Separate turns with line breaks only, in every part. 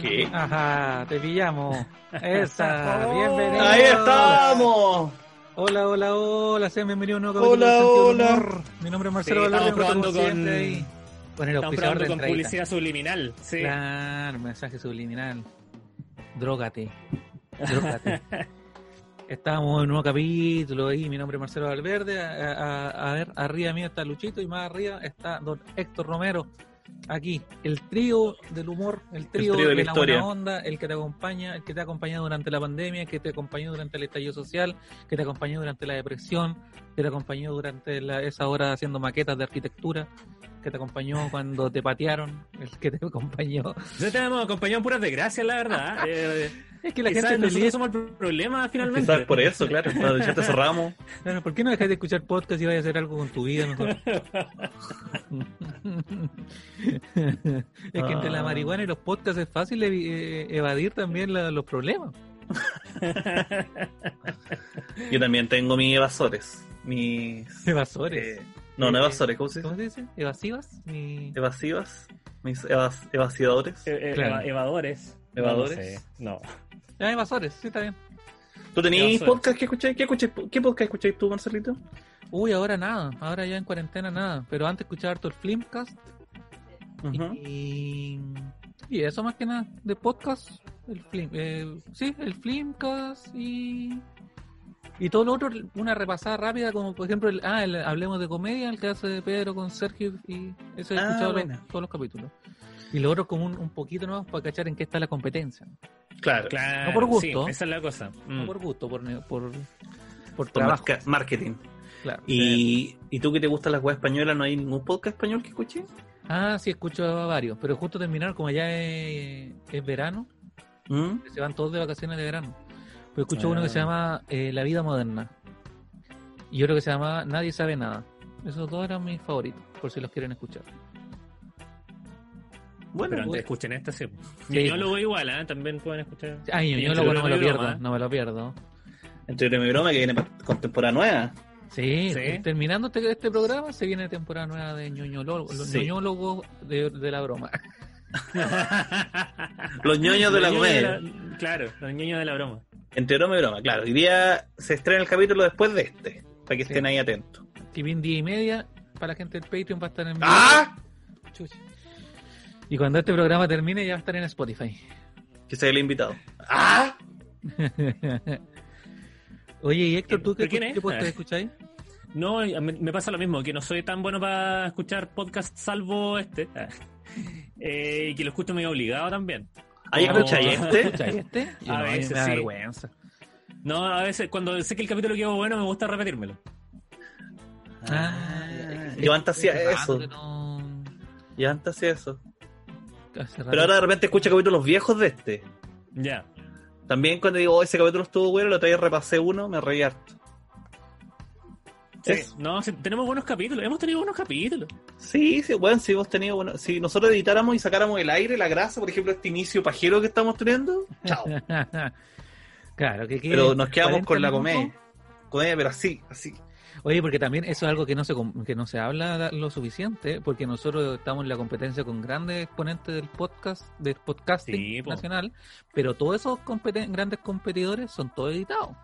¿Qué?
Ajá, te pillamos. Esa, bienvenido.
¡Ahí estamos!
Hola, hola, hola, sean bienvenidos a un nuevo
Hola, hola.
Mi nombre es Marcelo
Sí,
Valverde,
estamos con-.
Con el auspiciador de
con publicidad subliminal. Sí.
Claro, mensaje subliminal. Drógate. Drógate. Estamos en un nuevo capítulo ahí. Mi nombre es Marcelo Valverde. A, a- a ver, arriba mío está Luchito y más arriba está don Héctor Romero. Aquí, el trío del humor, el trío,
trío de la
buena onda, el que te acompaña, el que te ha acompañado durante la pandemia, el que te acompañó durante el estallido social, que te acompañó durante la depresión, que te acompañó durante la- esa hora haciendo maquetas de arquitectura, que te acompañó cuando te patearon, el que te acompañó
Ya te hemos acompañado en puras desgracias, la verdad. Eh,
Es que la
quizás
gente
nosotros somos el problema finalmente.
Quizás por eso, claro. Cuando ya te cerramos.
Bueno, ¿Por qué no dejas de escuchar podcast y vayas a hacer algo con tu vida mejor? es que entre la
Ah.
marihuana y los podcasts es fácil evi- eh, evadir también la- los problemas.
Yo también tengo mis evasores. Mis.
Evasores.
eh, no, no
Eh,
evasores, ¿cómo se dice?
¿Cómo se dice? ¿Evasivas?
Evasivas. Mis evas, evacidadores.
Eh, eh,
Claro.
eva- evadores.
Evadores.
No. No.
Ah, evasores, sí, está bien.
¿Tú tenías podcast que escucháis? ¿Qué, escucháis? ¿Qué podcast escucháis tú, Marcelito?
Uy, ahora nada, ahora ya en cuarentena nada. Pero antes escuchaba harto el Flimcast
Ujú.
y, y eso más que nada de podcast. El Flim, eh, sí, el Flimcast y y todo lo otro, una repasada rápida, como por ejemplo, el, ah, el Hablemos de Comedia, el que hace de Pedro con Sergio, y eso he
Ah,
escuchado los-
buena.
todos los capítulos. Y lo otro como un, un poquito nuevo para cachar en qué está la competencia.
Claro.
Claro.
No por gusto.
sí, esa es la cosa.
No
Mm.
por gusto, por, por, por
Por
trabajo.
marca- marketing.
Claro.
¿Y, ¿Y tú que te gustan las weas españolas, no hay ningún podcast español que escuches?
Ah, sí, escucho a varios, pero justo terminaron, como ya es, es verano,
¿Mm?
se van todos de vacaciones de verano. Pero escucho uno que
Ah.
se llama eh, La vida moderna. Y otro que se llama Nadie sabe nada. Esos dos eran mis favoritos, por si los quieren escuchar.
Bueno,
Pero antes
pues,
escuchen este, sí.
Sí.
Yo lo voy igual, ¿eh? También pueden escuchar.
Ay, yo no me lo pierdo,
broma.
no me lo pierdo.
entre y broma que viene con temporada nueva.
Sí,
Sí.
terminando este, este programa se viene temporada nueva de ñoñólogo, los
Sí.
ñoñólogos de, de la broma.
Los ñoños de la
ñoños
comedia.
la- Claro, los niños de la broma.
Entre broma y broma, claro. Hoy día se estrena el capítulo después de este, para que
Sí.
estén ahí atentos.
Y bien día y media para la gente del Patreon va a estar en.
¡Ah!
Chucha. Y cuando este programa termine ya va a estar en Spotify.
Que sea el invitado. ¡Ah!
Oye, y Héctor, ¿tú qué,
¿Pero quién es?
qué podcast
Ah.
escucháis?
No, me, me pasa lo mismo, que no soy tan bueno para escuchar podcast salvo este. Eh, y que lo escucho medio obligado también.
¿Ahí escucháis este?
¿Escucháis este?
A
no,
veces
me da
sí.
vergüenza.
No, a veces cuando sé que el capítulo quedó bueno me gusta repetírmelo.
Ah,
Yo antes hacía eso.
no-
Yo antes hacía eso. Pero ahora de repente escucho capítulos viejos de este.
Ya.
También cuando digo, oh, ese capítulo estuvo bueno, lo traía repasé uno, me reí harto.
Sí, no, tenemos buenos capítulos, hemos tenido buenos capítulos.
Sí, sí, bueno, si hemos tenido, bueno, si nosotros editáramos y sacáramos el aire, la grasa, por ejemplo, este inicio pajero que estamos teniendo, chao.
claro, que,
Pero nos quedamos
40
con la
minutos.
comedia. Comedia, pero así, así.
Oye, porque también eso es algo que no se que no se habla lo suficiente, porque nosotros estamos en la competencia con grandes exponentes del podcast, del podcasting
Sí,
nacional, pero todos esos competen- grandes competidores son todos editados.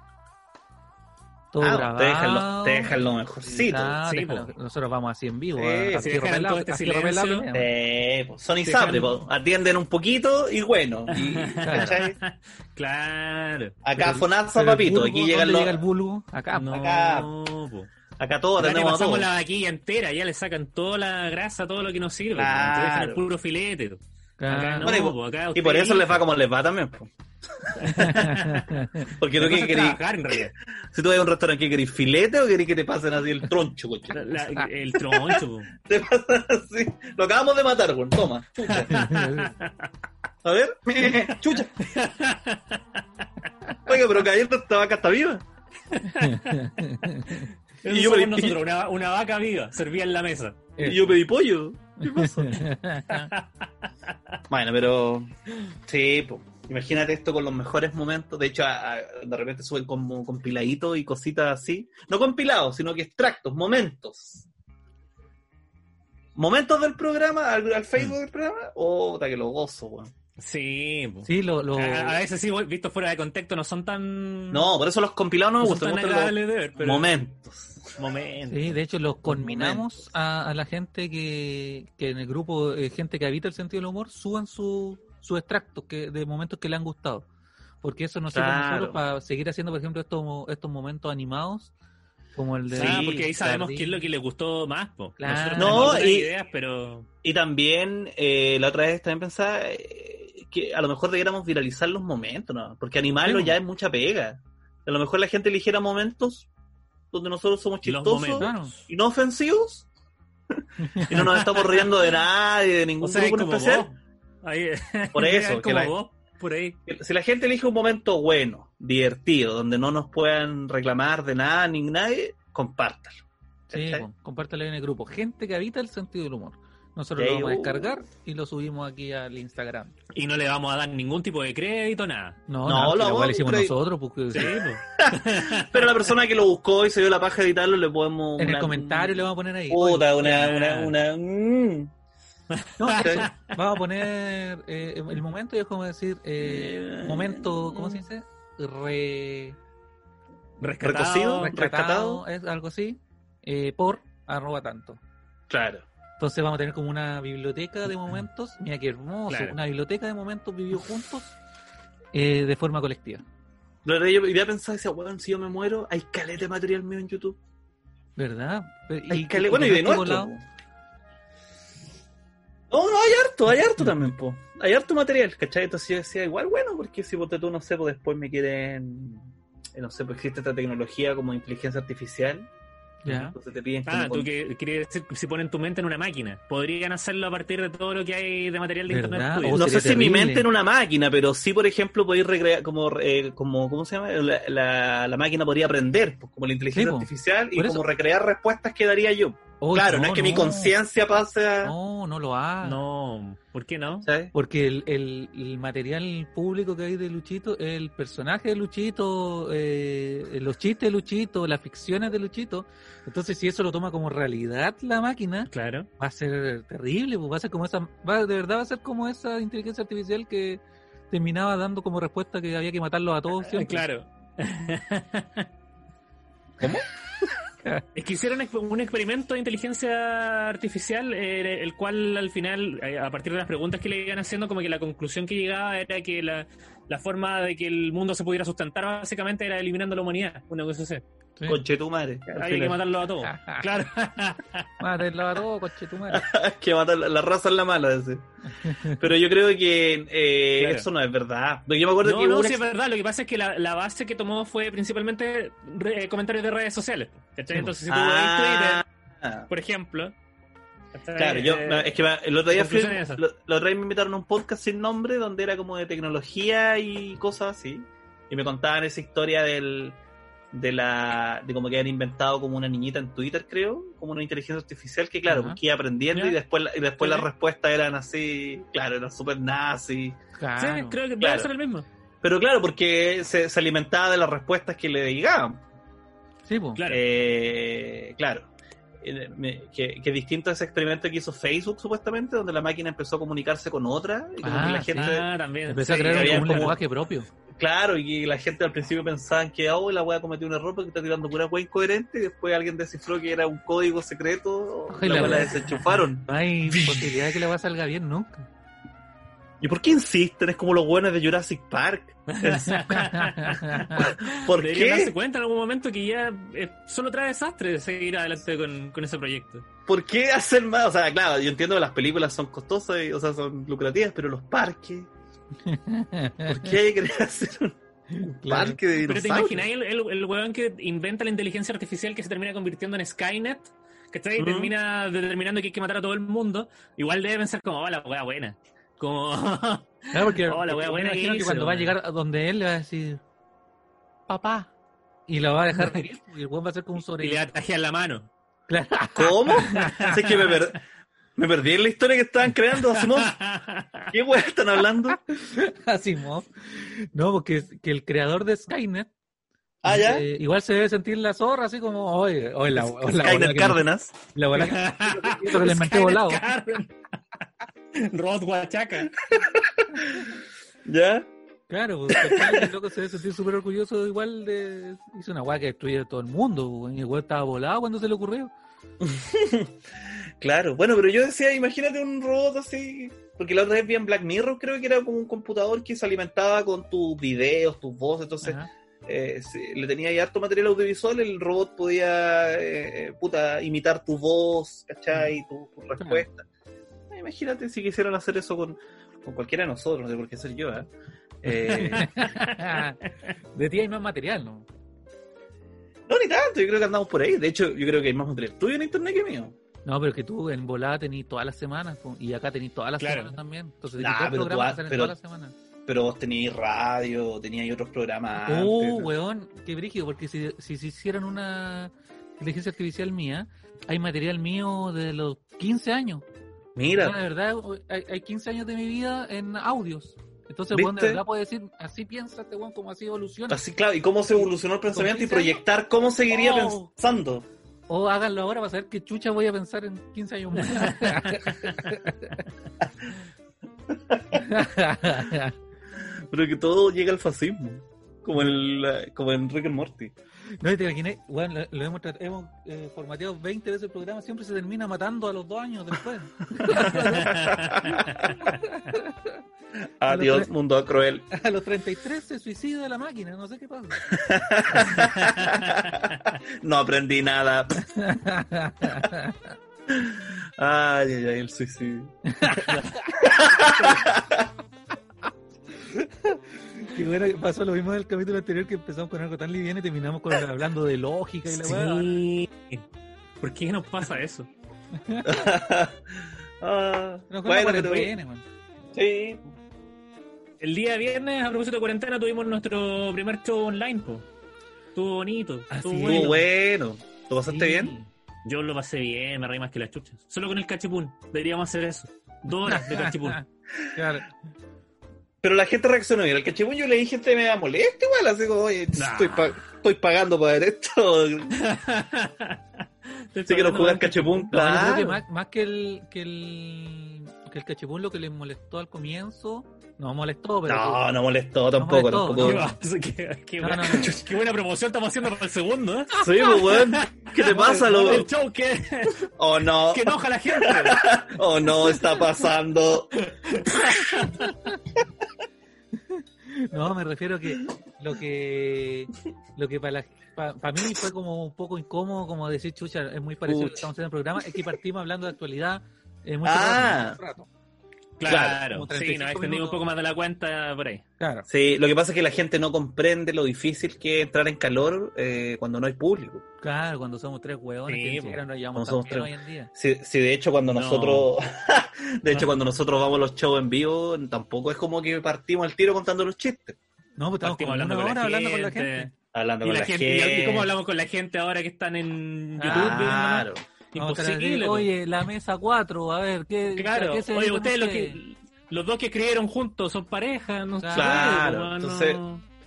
Todo
Ah,
grabado.
te dejan lo, te dejan lo mejorcito.
editado,
sí,
dejan- nosotros vamos así en vivo.
Sí,
a-
si
dejan todo este silencio.
Eh, pues, son
dejan-
po. atienden un poquito y bueno.
Claro.
Acá
Pero-
Fonaza,
pero
papito, aquí llegan
¿dónde
los.
llega el vulgo? Acá.
No,
acá.
po.
Acá todos
Acá te
atendemos a
pasamos
todos.
la vaquilla entera, ya le sacan toda la grasa, todo lo que nos sirve.
Claro.
Te dejan el puro filete. Acá no,
Bueno, y-
po, acá
Y por eso les va como les va también. po. Porque tú que
realidad.
si tú vas a un restaurante, ¿qué querís? ¿Filete o querís que te pasen así el troncho, coche?
La- la- el troncho.
Te pasan así. Lo acabamos de matar, güey. Toma, chucha. A ver, chucha. Oiga, pero cayendo esta vaca está viva.
Eso
Y yo me-
nosotros, una, una vaca viva, servía en la mesa.
Y yo pedí pollo. Bueno, pero sí, imagínate esto con los mejores momentos. De hecho, a- a- de repente suben como compiladitos y cositas así. No compilados, sino que extractos, momentos. Momentos del programa, al, al Facebook del programa. Oh, puta que lo gozo, weón.
Sí.
Sí, lo, lo-
A, a veces sí, visto fuera de contexto, no son tan.
No, por eso los compilados no me
no
gustan. me
ver, pero.
momentos.
Momentos.
sí, de hecho los conminamos a, a la gente que, que en el grupo, eh, gente que habita el sentido del humor, suban su- sus extractos que, de momentos que le han gustado. Porque eso nos sirve nosotros para seguir haciendo, por ejemplo, estos, estos momentos animados, como el de...
Ah,
Sí,
porque ahí sabemos
Sardín.
qué es lo que les gustó más, po.
Claro.
Nosotros
No, y-
ideas, pero.
Y también, eh, la otra vez también pensaba eh, que a lo mejor debiéramos viralizar los momentos, ¿no? Porque animarlo
Sí.
ya es mucha pega. A lo mejor la gente eligiera momentos donde nosotros somos chistosos.
Claro.
y no ofensivos. y no nos estamos riendo de nadie, de ningún
O sea,
grupo en especial.
Ahí,
Por eso, que
como
la-
vos, por ahí.
Si la gente elige un momento bueno, divertido, donde no nos puedan reclamar de nada ni nadie, compártalo.
Sí, compártelo en el grupo. Gente que habita el sentido del humor. Nosotros lo vamos a
uh.
descargar y lo subimos aquí al Instagram.
Y no le vamos a dar ningún tipo de crédito, nada.
No,
No,
no,
lo a
hicimos
creer.
nosotros, porque
Sí, po.
Pero la persona que lo buscó y se dio la paja de editarlo, le podemos.
en el comentario le vamos a poner ahí.
Puta, una, una, una, mm.
No, eso, vamos a poner eh, el momento y es como decir, eh, momento, ¿cómo se dice? Re,
Rescatado.
Recocido.
rescatado, es algo así, eh, por arroba tanto.
Claro.
Entonces vamos a tener como una biblioteca de momentos, mira qué hermoso,
Claro.
una biblioteca de momentos vividos juntos eh, de forma colectiva.
Lo que yo iría a pensar, decía, weón, si yo me muero, hay caleta de material mío en YouTube.
¿Verdad? Pero-
Hay
y-
cale-
y
bueno, y de po. No, no, hay harto, hay harto también, po. Hay harto material, ¿cachai? Entonces yo decía, igual bueno, porque si ponte tú, no sé, pues después me quieren. eh, No sé, pues existe esta tecnología como inteligencia artificial.
Ya.
Entonces te piden
Ah, tú que quieres decir que si ponen tu mente en una máquina. Podrían hacerlo a partir de todo lo que hay de material de
¿Verdad?
internet.
O
tuyo.
no sé si mi mente en una máquina, pero sí, por ejemplo, podéis recrear, como, eh, como, ¿cómo se llama? La, la- la máquina podría aprender, pues, como la inteligencia
Sí,
artificial, y como recrear respuestas que daría yo.
Oh,
claro, no, es que mi conciencia pase a...
No, no lo haga.
No, ¿por qué no?
¿sabes?
Porque el, el- el material público que hay de Luchito, el personaje de Luchito, eh, los chistes de Luchito, las ficciones de Luchito, entonces si eso lo toma como realidad la máquina,
Claro.
va a ser terrible, pues va a ser como esa, va, de verdad va a ser como esa inteligencia artificial que terminaba dando como respuesta que había que matarlos a todos siempre.
Claro.
¿Cómo?
Es que hicieron un experimento de inteligencia artificial, eh, el cual al final, eh, a partir de las preguntas que le iban haciendo, como que la conclusión que llegaba era que la, la forma de que el mundo se pudiera sustentar básicamente era eliminando la humanidad, una cosa así.
Sí.
Conche tu madre. al
Había que matarlo a todos. claro.
Mátenlo a todos, coche tu madre.
Hay que matar la, la raza es la mala. ese. Pero yo creo que eh,
Claro.
eso no es verdad. Yo me acuerdo
No,
que
no,
hubo un
sí es verdad. Lo que pasa es que la, la base que tomó fue principalmente re- eh, comentarios de redes sociales. ¿cachai?
Sí,
Entonces, si tú ves Twitter,
Ah,
por ejemplo.
Claro, yo, es que el otro día fui,
conclusión es esa.
lo, lo otro día me invitaron a un podcast sin nombre donde era como de tecnología y cosas así. Y me contaban esa historia del, de la, de como que habían inventado como una niñita en Twitter, creo, como una inteligencia artificial que claro,
Ajá.
porque iba aprendiendo y después, la- y después
Sí,
las
sí.
respuestas eran así, claro, eran súper nazi.
Sí,
Claro.
creo que debe
Claro.
ser el mismo.
Pero claro, porque se, se alimentaba de las respuestas que le llegaban.
Sí, pues.
Claro.
Eh, claro. Eh, que, que distinto a ese experimento que hizo Facebook, supuestamente, donde la máquina empezó a comunicarse con otra. Y como
Ah,
que la
sí.
gente,
Ah, también.
Empecé a
sí,
crear un- un lenguaje propio.
Claro, y la gente al principio pensaban que oh, la wea cometió un error porque está tirando pura wea incoherente. Y después alguien descifró que era un código secreto.
Ay,
la
la
wea la
wea.
desenchufaron.
No hay posibilidad de que le va a salga bien nunca.
¿Y por qué insisten? Es como los buenos de Jurassic Park. ¿Por
Deberían darse
qué?
cuenta en algún momento que ya eh, solo trae desastre seguir adelante con, con ese proyecto.
¿Por qué hacer más? O sea, claro, yo entiendo que las películas son costosas, y, o sea, son lucrativas, pero los parques. ¿Por qué hay que hacer un
Claro.
parque de
Pero te
dinosaurios?
imagináis el, el, el weón que inventa la inteligencia artificial que se termina convirtiendo en Skynet, que está ahí, termina determinando que hay que matar a todo el mundo, igual debe pensar como, oh, la wea buena. Como,
Claro, porque
Oh, la wea
yo
buena
me imagino
que
que
hizo,
cuando va a llegar a donde él le va a decir papá y lo va a dejar y el weón va a ser como un
y le
sobreviviente.
da tajear la mano.
Claro.
¿Cómo? Así que me, per- me perdí en la historia que estaban creando, Asimov. ¿Qué weá están hablando?
Asimov. No, porque que el creador de Skynet
Ah, ya.
eh, igual se debe sentir la zorra, así como, oye, oye, la, oye, la bola
Skynet Cárdenas.
la bola que, pero le
Skynet
volado.
Rod Huachaca.
¿Ya?
Claro, pues, el loco se debe sentir súper orgulloso igual de... Hizo una weá que destruye todo el mundo, y el weón estaba volado cuando se le ocurrió.
Claro, bueno, pero yo decía, imagínate un robot así. Porque la otra vez vi en Black Mirror, creo que era como un computador que se alimentaba con tus videos, tus voces. Entonces, eh, si le tenía ya harto material audiovisual, el robot podía eh, puta, imitar tu voz, ¿cachai? Tu, tu respuesta. Eh, Imagínate si quisieran hacer eso con, con cualquiera de nosotros, no sé por qué ser yo, ¿eh? Eh,
de ti hay más material, ¿no?
No, ni tanto, yo creo que andamos por ahí. De hecho, yo creo que hay más material tuyo en internet que mío.
No, pero es que tú en volada tenés todas las semanas y acá tenés todas las
Claro.
semanas también. Entonces,
Nah,
tenés dos
pero tú
programas
has- pero-
todas las semanas.
Pero vos teníais radio, teníais otros programas.
Oh,
antes.
weón, qué brígido, porque si, si se hicieran una inteligencia artificial mía, hay material mío de los 15 años.
Mira,
No, de verdad, hay, hay 15 años de mi vida en audios. Entonces,
¿Viste?
de verdad puede decir, así piensa este weón, como así evoluciona.
Así, claro, y cómo se evolucionó el pensamiento y
15 años?
proyectar cómo seguiría
Oh.
pensando.
O háganlo ahora para saber qué chucha voy a pensar en 15 años más.
Pero que todo llega al fascismo. Como en, la- como en Rick and Morty.
No te imaginé, weón, lo, lo hemos, trat- hemos eh, formateado 20 veces el programa, siempre se termina matando a los dos años después.
Adiós, mundo cruel.
A los 33 se suicida la máquina, no sé qué pasa.
no aprendí nada. Ay, ay, ay, el suicidio.
Qué bueno que pasó lo mismo del capítulo anterior que empezamos con algo tan liviano y terminamos con hablando de lógica y la weá.
Sí. ¿Por qué nos pasa eso?
Ah,
Nos
bueno, pero sí.
El día viernes, a propósito de cuarentena, tuvimos nuestro primer show online, po. Estuvo bonito.
Ah,
estuvo
sí.
Estuvo
bueno.
bueno. ¿Lo pasaste bien?
Yo lo pasé bien, me reí más que las chuchas. Solo con el cachipún. Deberíamos hacer eso. Dos horas de cachipún.
claro.
Pero la gente reaccionó bien. Al cachipún yo le dije gente me da molesta igual, así como, oye,
Nah.
estoy, pa- estoy pagando para ver esto. Sí que no juegas cachipún, claro.
más, más que el que el que el cachipún lo que les molestó al comienzo, no molestó, pero
No, no molestó tampoco,
molestó,
tampoco.
¿Qué, va? qué, qué
No,
buena,
no, no.
qué buena promoción estamos haciendo para el segundo, ¿eh?
Sí, pues, weón. ¿Qué te pasa,
El
lo?
show que,
Oh, no.
que enoja a la gente.
Oh, no, está pasando.
No, me refiero que lo que lo que para para mí fue como un poco incómodo, como decir, chucha, es muy parecido a lo que estamos haciendo en el programa, es que partimos hablando de actualidad eh, muy
Ah.
rato.
Claro, sí,
35
nos extendimos un poco más de la cuenta por ahí.
Claro.
Sí, lo que pasa es que la gente no comprende lo difícil que es entrar en calor eh, cuando no hay público.
Claro, cuando somos tres hueones
Sí,
que ni
po.
siquiera nos llevamos
somos tres.
hoy en día.
Sí, sí, de hecho cuando
No.
nosotros de hecho cuando nosotros vamos a los shows en vivo, tampoco es como que partimos al tiro contando los chistes,
No, pues estamos como
hablando
una
con la
hora hablando con la
gente.
hablando
Y,
con
la
la
gente,
gente.
y cómo hablamos con la gente ahora que están en YouTube
Claro.
Imposible. po.
Oye, la mesa 4, a ver, ¿qué,
claro,
qué se
oye, ustedes los
ustedes?
que los dos que escribieron juntos son pareja, no sé.
Claro,
po, no-
entonces,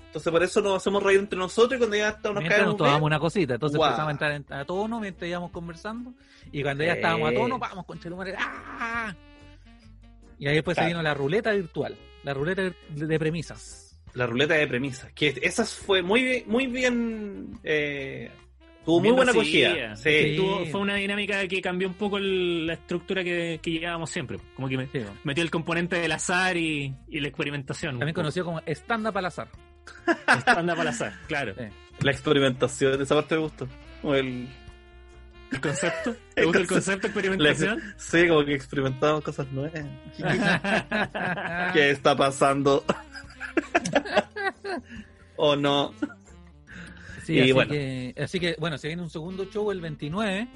Entonces por eso nos hacemos reír entre nosotros y cuando ya está- nos
Mientras nos
caemos
tomamos una cosita, entonces
Guau.
empezamos a entrar en- a tono mientras íbamos conversando y cuando ya
Sí.
estábamos a tono, vamos con Chelumare. ¡ah! Y ahí después
Claro.
se vino la ruleta virtual, la ruleta de, premisas.
la ruleta de premisas, que esas fue muy bien, muy bien eh, tuvo muy buena acogida.
Sí.
Sí.
Tuvo- fue una dinámica que cambió un poco el- la estructura que, que llevábamos siempre. Como que me-
Sí,
metió el componente del azar y, y la experimentación.
también conocido como stand-up al azar.
Para el azar, claro.
Sí.
La experimentación, esa parte me gustó. El,
¿El concepto? ¿Te
El
gusta el
concepto.
concepto de experimentación?
sí, como que experimentamos cosas nuevas. ¿Qué está pasando? ¿O no?
Sí,
Y
así,
bueno.
que, así que, bueno, se viene un segundo show el 29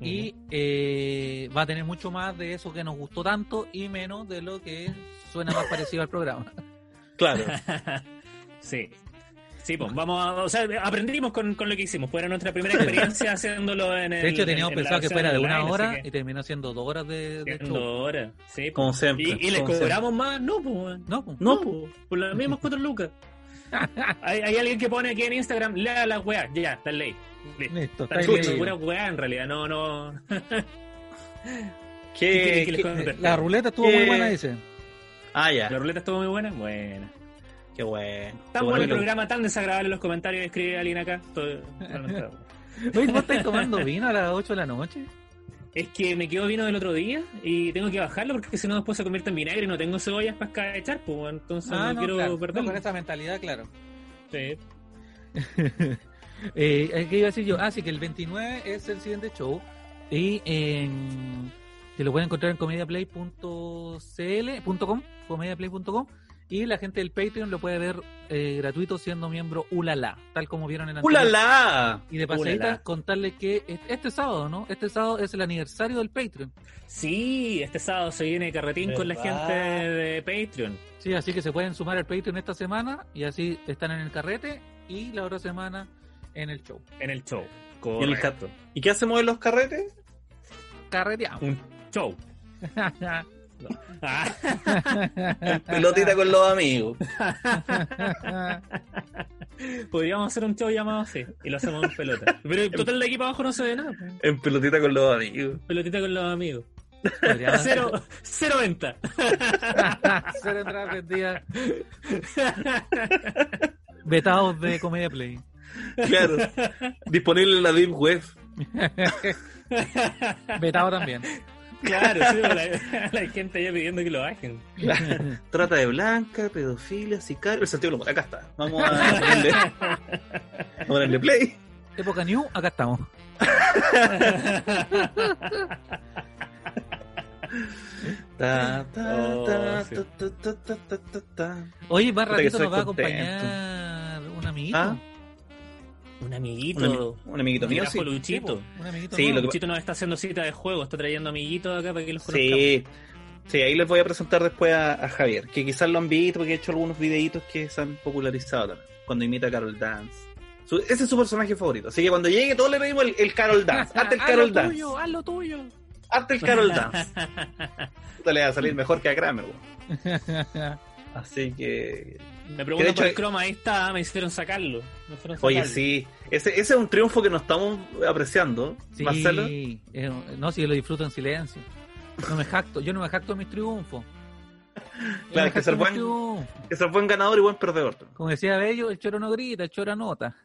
y eh, va a tener mucho más de eso que nos gustó tanto y menos de lo que suena más parecido al programa.
Claro.
Sí. Sí, pues vamos a. O sea, aprendimos con, con lo que hicimos. Fue nuestra primera experiencia haciéndolo en el.
De hecho, teníamos
en
pensado que fuera de una hora
que-
y terminó siendo dos horas de, de
en
show.
dos horas. Sí, pues.
Como siempre.
Y, y les
como
cobramos más, no, pues.
No, pues.
No,
pues, por las mismas cuatro lucas. Hay, hay alguien que pone aquí en Instagram, lea las weas, ya, está en ley. Listo.
Está leído.
pura wea en realidad, no, no.
¿Qué,
¿Qué
qué-?
La ruleta estuvo
¿Qué?
muy buena, dice.
Ah, ya.
La ruleta estuvo muy buena. Buena.
Qué bueno.
Tan bueno el programa, tan desagradable los comentarios. Escribe alguien acá. Todo-
¿vos estás tomando vino a las 8 de la noche?
Es que me quedo vino del otro día y tengo que bajarlo porque si no después se convierte en vinagre y no tengo cebollas para echar, pues entonces no, quiero
claro.
perderlo.
No, con esa mentalidad, claro.
Sí.
eh, ¿Qué iba a decir yo? Ah, sí, que el 29 es el siguiente show. Y en, que lo pueden encontrar en comediaplay.cl.com, comediaplay.com. Y la gente del Patreon lo puede ver eh, gratuito siendo miembro Ulala, tal como vieron en anterior.
¡Ulala!
Y de pasadita,
Ulala.
contarles que es- este sábado, ¿no? Este sábado es el aniversario del Patreon.
Sí, este sábado se viene carretín con la
¿Verdad?
gente de Patreon.
Sí, así que se pueden sumar al Patreon esta semana y así están en el carrete y la otra semana en el show.
En el show.
¿Y, el
Correcto.
¿Y qué hacemos en los carretes?
Carreteamos.
Un show. Ah,
Pelotita con los amigos.
podríamos hacer un show llamado así y lo hacemos en pelota. Pero el total de aquí para abajo no se ve nada. pues.
En pelotita con los amigos.
Pelotita con los amigos.
Podríamos
Cero, cero venta.
Cero entradas vendidas. Vetados de Comedia Play.
Claro. Disponible en la Deep Web.
Vetado también.
Claro, sí, la, la gente ya pidiendo que lo bajen.
Trata de blanca, pedofilia, sicario. El sentido del humor. Acá está. Vamos a ponerle, vamos a ponerle play.
Época New, acá estamos.
Ta, ta, ta,
sí.
ta, ta, ta, ta, ta, ta.
Oye, más ratito nos va a acompañar un amiguito.
¿Ah?
Un
Un,
amiguito.
ami- un amiguito mío, sí.
Luchito.
Un amiguito
Sí,
nuevo.
lo que-
Luchito nos está haciendo cita de juego, está trayendo amiguitos acá para que los conozcamos.
Sí. Sí, ahí les voy a presentar después a, a Javier, que quizás lo han visto porque he hecho algunos videitos que se han popularizado también, cuando imita a Carol Dance. Su- ese es su personaje favorito, así que cuando llegue todos le pedimos el, el Carol Dance, hazte el
haz
Carol
lo
Dance,
tuyo, haz lo tuyo.
hazte el Carol Dance. Puta, le va a salir mejor que a Kramer. Así que...
Me preguntan
hecho-
por el croma, ahí está, me hicieron sacarlo. Me hicieron sacarlo.
Oye, sí, ese, ese es un triunfo que nos estamos apreciando,
Sí,
Marcelo.
eh, no, si yo lo disfruto en silencio. No me jacto, yo no me jacto de mis triunfos. Yo
Claro, que ser buen-
triunfos.
Que es buen ganador y buen perdedor.
Como decía Bello, el choro no grita, el choro anota.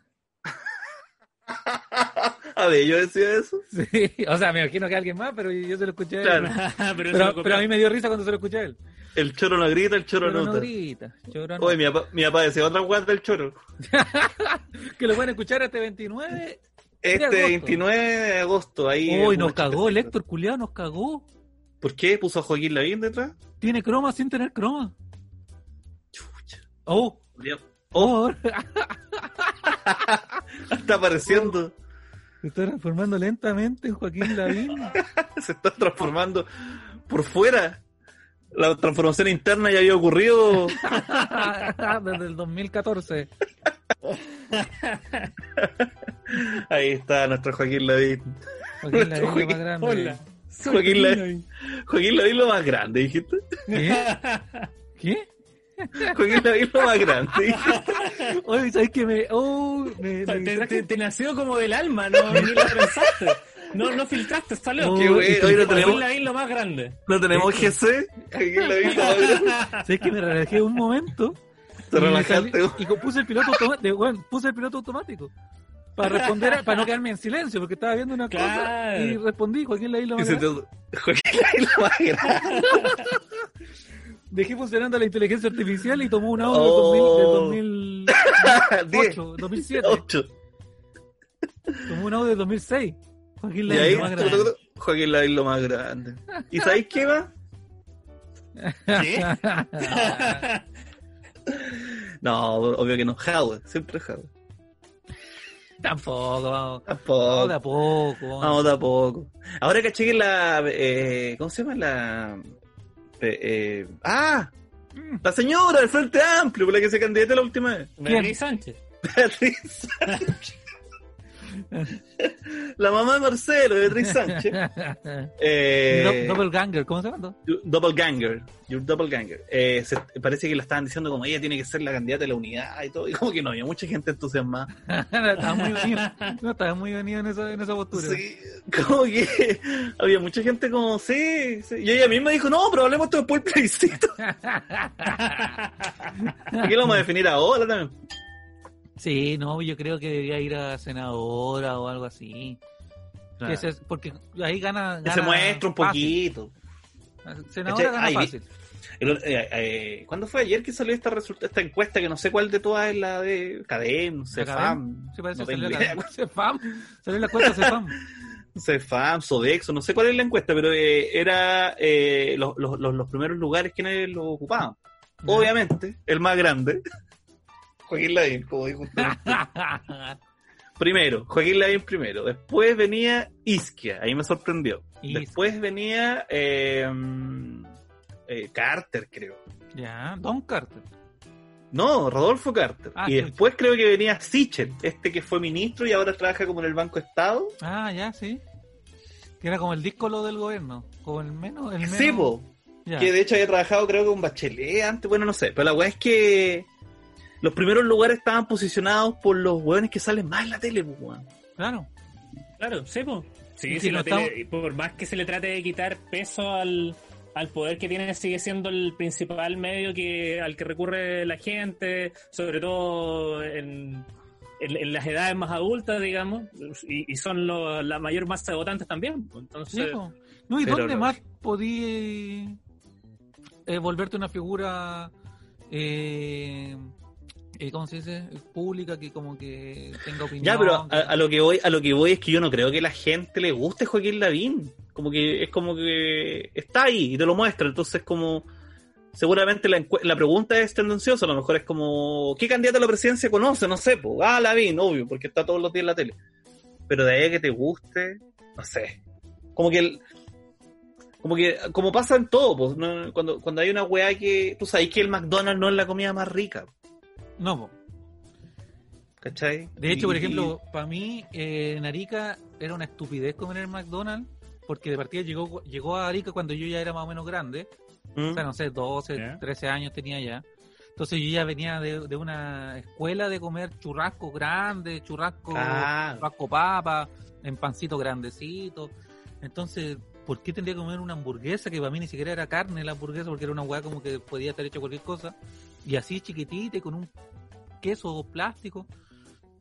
A ver, yo decía eso.
Sí, o sea, me imagino que alguien más, pero yo se lo escuché a él.
Claro.
pero,
a mí me dio risa cuando se lo escuché a él.
El choro no grita, el choro,
Choro no
nota.
grita, choro anota.
Oye, mi papá, mi papá decía otra guarda del choro.
Que lo pueden escuchar este 29.
Este
agosto.
29 de agosto, ahí.
Uy, nos cagó, el. Héctor culiado nos cagó.
¿Por qué puso a Joaquín Lavín detrás?
Tiene croma sin tener croma.
Chucha.
Oh,
Oh,
oh,
está apareciendo.
Se está transformando lentamente en Joaquín Lavín.
Se está transformando por fuera. La transformación interna ya había ocurrido.
Desde el 2014.
Ahí está nuestro Joaquín Lavín.
Joaquín Lavín lo más grande.
Hola.
Joaquín Lavín. Joaquín Lavín lo más grande, dijiste.
¿Qué? ¿Qué?
Joaquín Lavín lo más grande.
Oye, ¿sabes qué me.? Oh, me, me
Te, te- te nació como del alma, no ni lo pensaste. No, no filtraste, salió.
Oh,
Qué güey,
y te-
hoy no
Joaquín
tenemos,
Lavín lo más grande.
no tenemos GC. Joaquín Lavín lo más grande.
¿Sabes que me relajé un momento?
Te
y
relajaste.
Y co- puse el piloto automático. Bueno, puse el piloto automático. Para responder, a- para no quedarme en silencio, porque estaba viendo una cosa
Claro.
y respondí, Joaquín Lavín lo
Y
más grande.
Joaquín Lavín lo más grande.
Dejé funcionando la inteligencia artificial y tomó un audio
Oh.
del 2008,
10,
2007.
8.
Tomó un audio del 2006. Joaquín
Y
Lavín
ahí,
lo más grande.
Joaquín Lavín lo más grande. ¿Y sabéis qué va?
¿Qué?
No, obvio que no. Jadwe, siempre Jadwe.
Tampoco, vamos.
Tampoco.
Vamos de a poco. vamos.
No, tampoco. Ahora caché que la. Eh, ¿Cómo se llama la.? Eh, eh, ¡Ah! La señora del Frente Amplio, por la que se candidata la última vez.
Beatriz Sánchez.
Beatriz. La mamá de Marcelo, Beatriz Sánchez. Eh,
Do- Doppelganger, ¿cómo se llama?
Doppelganger, your doppelganger. Eh, se- parece que la estaban diciendo como ella tiene que ser la candidata de la unidad y todo, y como que no había mucha gente entusiasmada.
estaba muy venido. No, estaba muy venido en esa, en esa postura.
Sí, como que había mucha gente como, sí, sí. Y ella misma dijo, no, pero hablemos esto después del plebiscito. ¿Por qué lo vamos a definir ahora también?
Sí, no, yo creo que debería ir a senadora o algo así. Que se- porque ahí gana.
Que se
gana
muestra un
fácil.
poquito.
Senadora gana fácil.
El- eh, eh, ¿Cuándo fue ayer que salió esta, resulta- esta encuesta que no sé cuál de todas es la de Cadem, Cefam?
Sí, parece
no
que salió la Cefam. Salió la cuenta Cefam.
Cefam, Sodexo, no sé cuál es la encuesta, pero eh, era eh, los, los, los, los primeros lugares quienes lo ocupaban. Obviamente, el más grande, Joaquín Lavín, como dijo usted. Primero, Joaquín Lavín primero. Después venía Isquia, ahí me sorprendió.
Isquia.
Después venía eh, eh, Carter, creo.
ya, Don Carter.
No, Rodolfo Carter.
Ah,
y
sí.
después creo que venía Sichel, este que fue ministro y ahora trabaja como en el Banco Estado.
Ah, ya, sí. Que era como el disco lo del gobierno. Como el menos. El menos...
Sí, po.
Ya.
que de hecho había trabajado creo que con Bachelet antes, bueno, no sé, pero la weá es que los primeros lugares estaban posicionados por los weones que salen más en la tele, pues, weón.
Claro.
Claro, sí, po. Sí, sí,
si
la
no
tele- por más que se le trate de quitar peso al, al poder que tiene, sigue siendo el principal medio que al que recurre la gente, sobre todo en, en- en las edades más adultas, digamos, y, y son lo- la mayor masa de votantes también. pues.
Sí,
Entonces.
No, ¿y dónde
no.
más podí eh, volverte una figura, eh, eh, ¿cómo se dice? Pública que como que tenga opinión.
Ya, pero a, lo que voy, a lo que voy es que yo no creo que la gente le guste Joaquín Lavín. Como que es como que está ahí y te lo muestra. Entonces, como seguramente la, la pregunta es tendenciosa. A lo mejor es como, ¿qué candidato a la presidencia conoce? No sé, pues, ah, Lavín, obvio, porque está todos los días en la tele. Pero de ahí a que te guste, no sé. Como que el- como que como pasa en todo, pues, ¿no? cuando, cuando hay una weá que tú sabes que el McDonald's no es la comida más rica,
No, po.
¿cachai?
De hecho, por ejemplo, para mí, eh, en Arica era una estupidez comer en el McDonald's, porque de partida llegó, llegó a Arica cuando yo ya era más o menos grande,
¿Mm?
o sea, no sé, 12,
Ya.
13 años tenía ya. Entonces yo ya venía de, de una escuela de comer churrasco grande, churrasco,
Ah.
churrasco papa, en pancito grandecito. Entonces, ¿por qué tendría que comer una hamburguesa que para mí ni siquiera era carne la hamburguesa porque era una hueá como que podía estar hecho cualquier cosa? Y así chiquitita y con un queso plástico.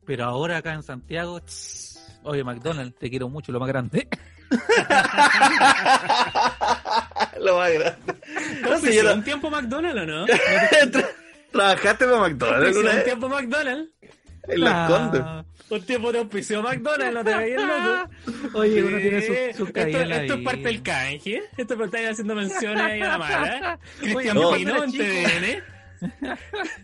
Pero ahora acá en Santiago, tss, oye McDonald's, te quiero mucho, lo más grande.
Lo más grande.
¿no
señora,
un tiempo McDonald's o no?
tra- ¿Trabajaste para McDonald's
¿Fuiste
alguna
un
vez?
tiempo McDonald's?
En las
Ah.
Un tiempo te auspició McDonald's, no te veías loco.
Oye,
Sí,
uno tiene su, su
esto,
en la
esto es parte del canje. Esto es estáis haciendo menciones ahí a la mala. Cristian
no.
Pino en TVN.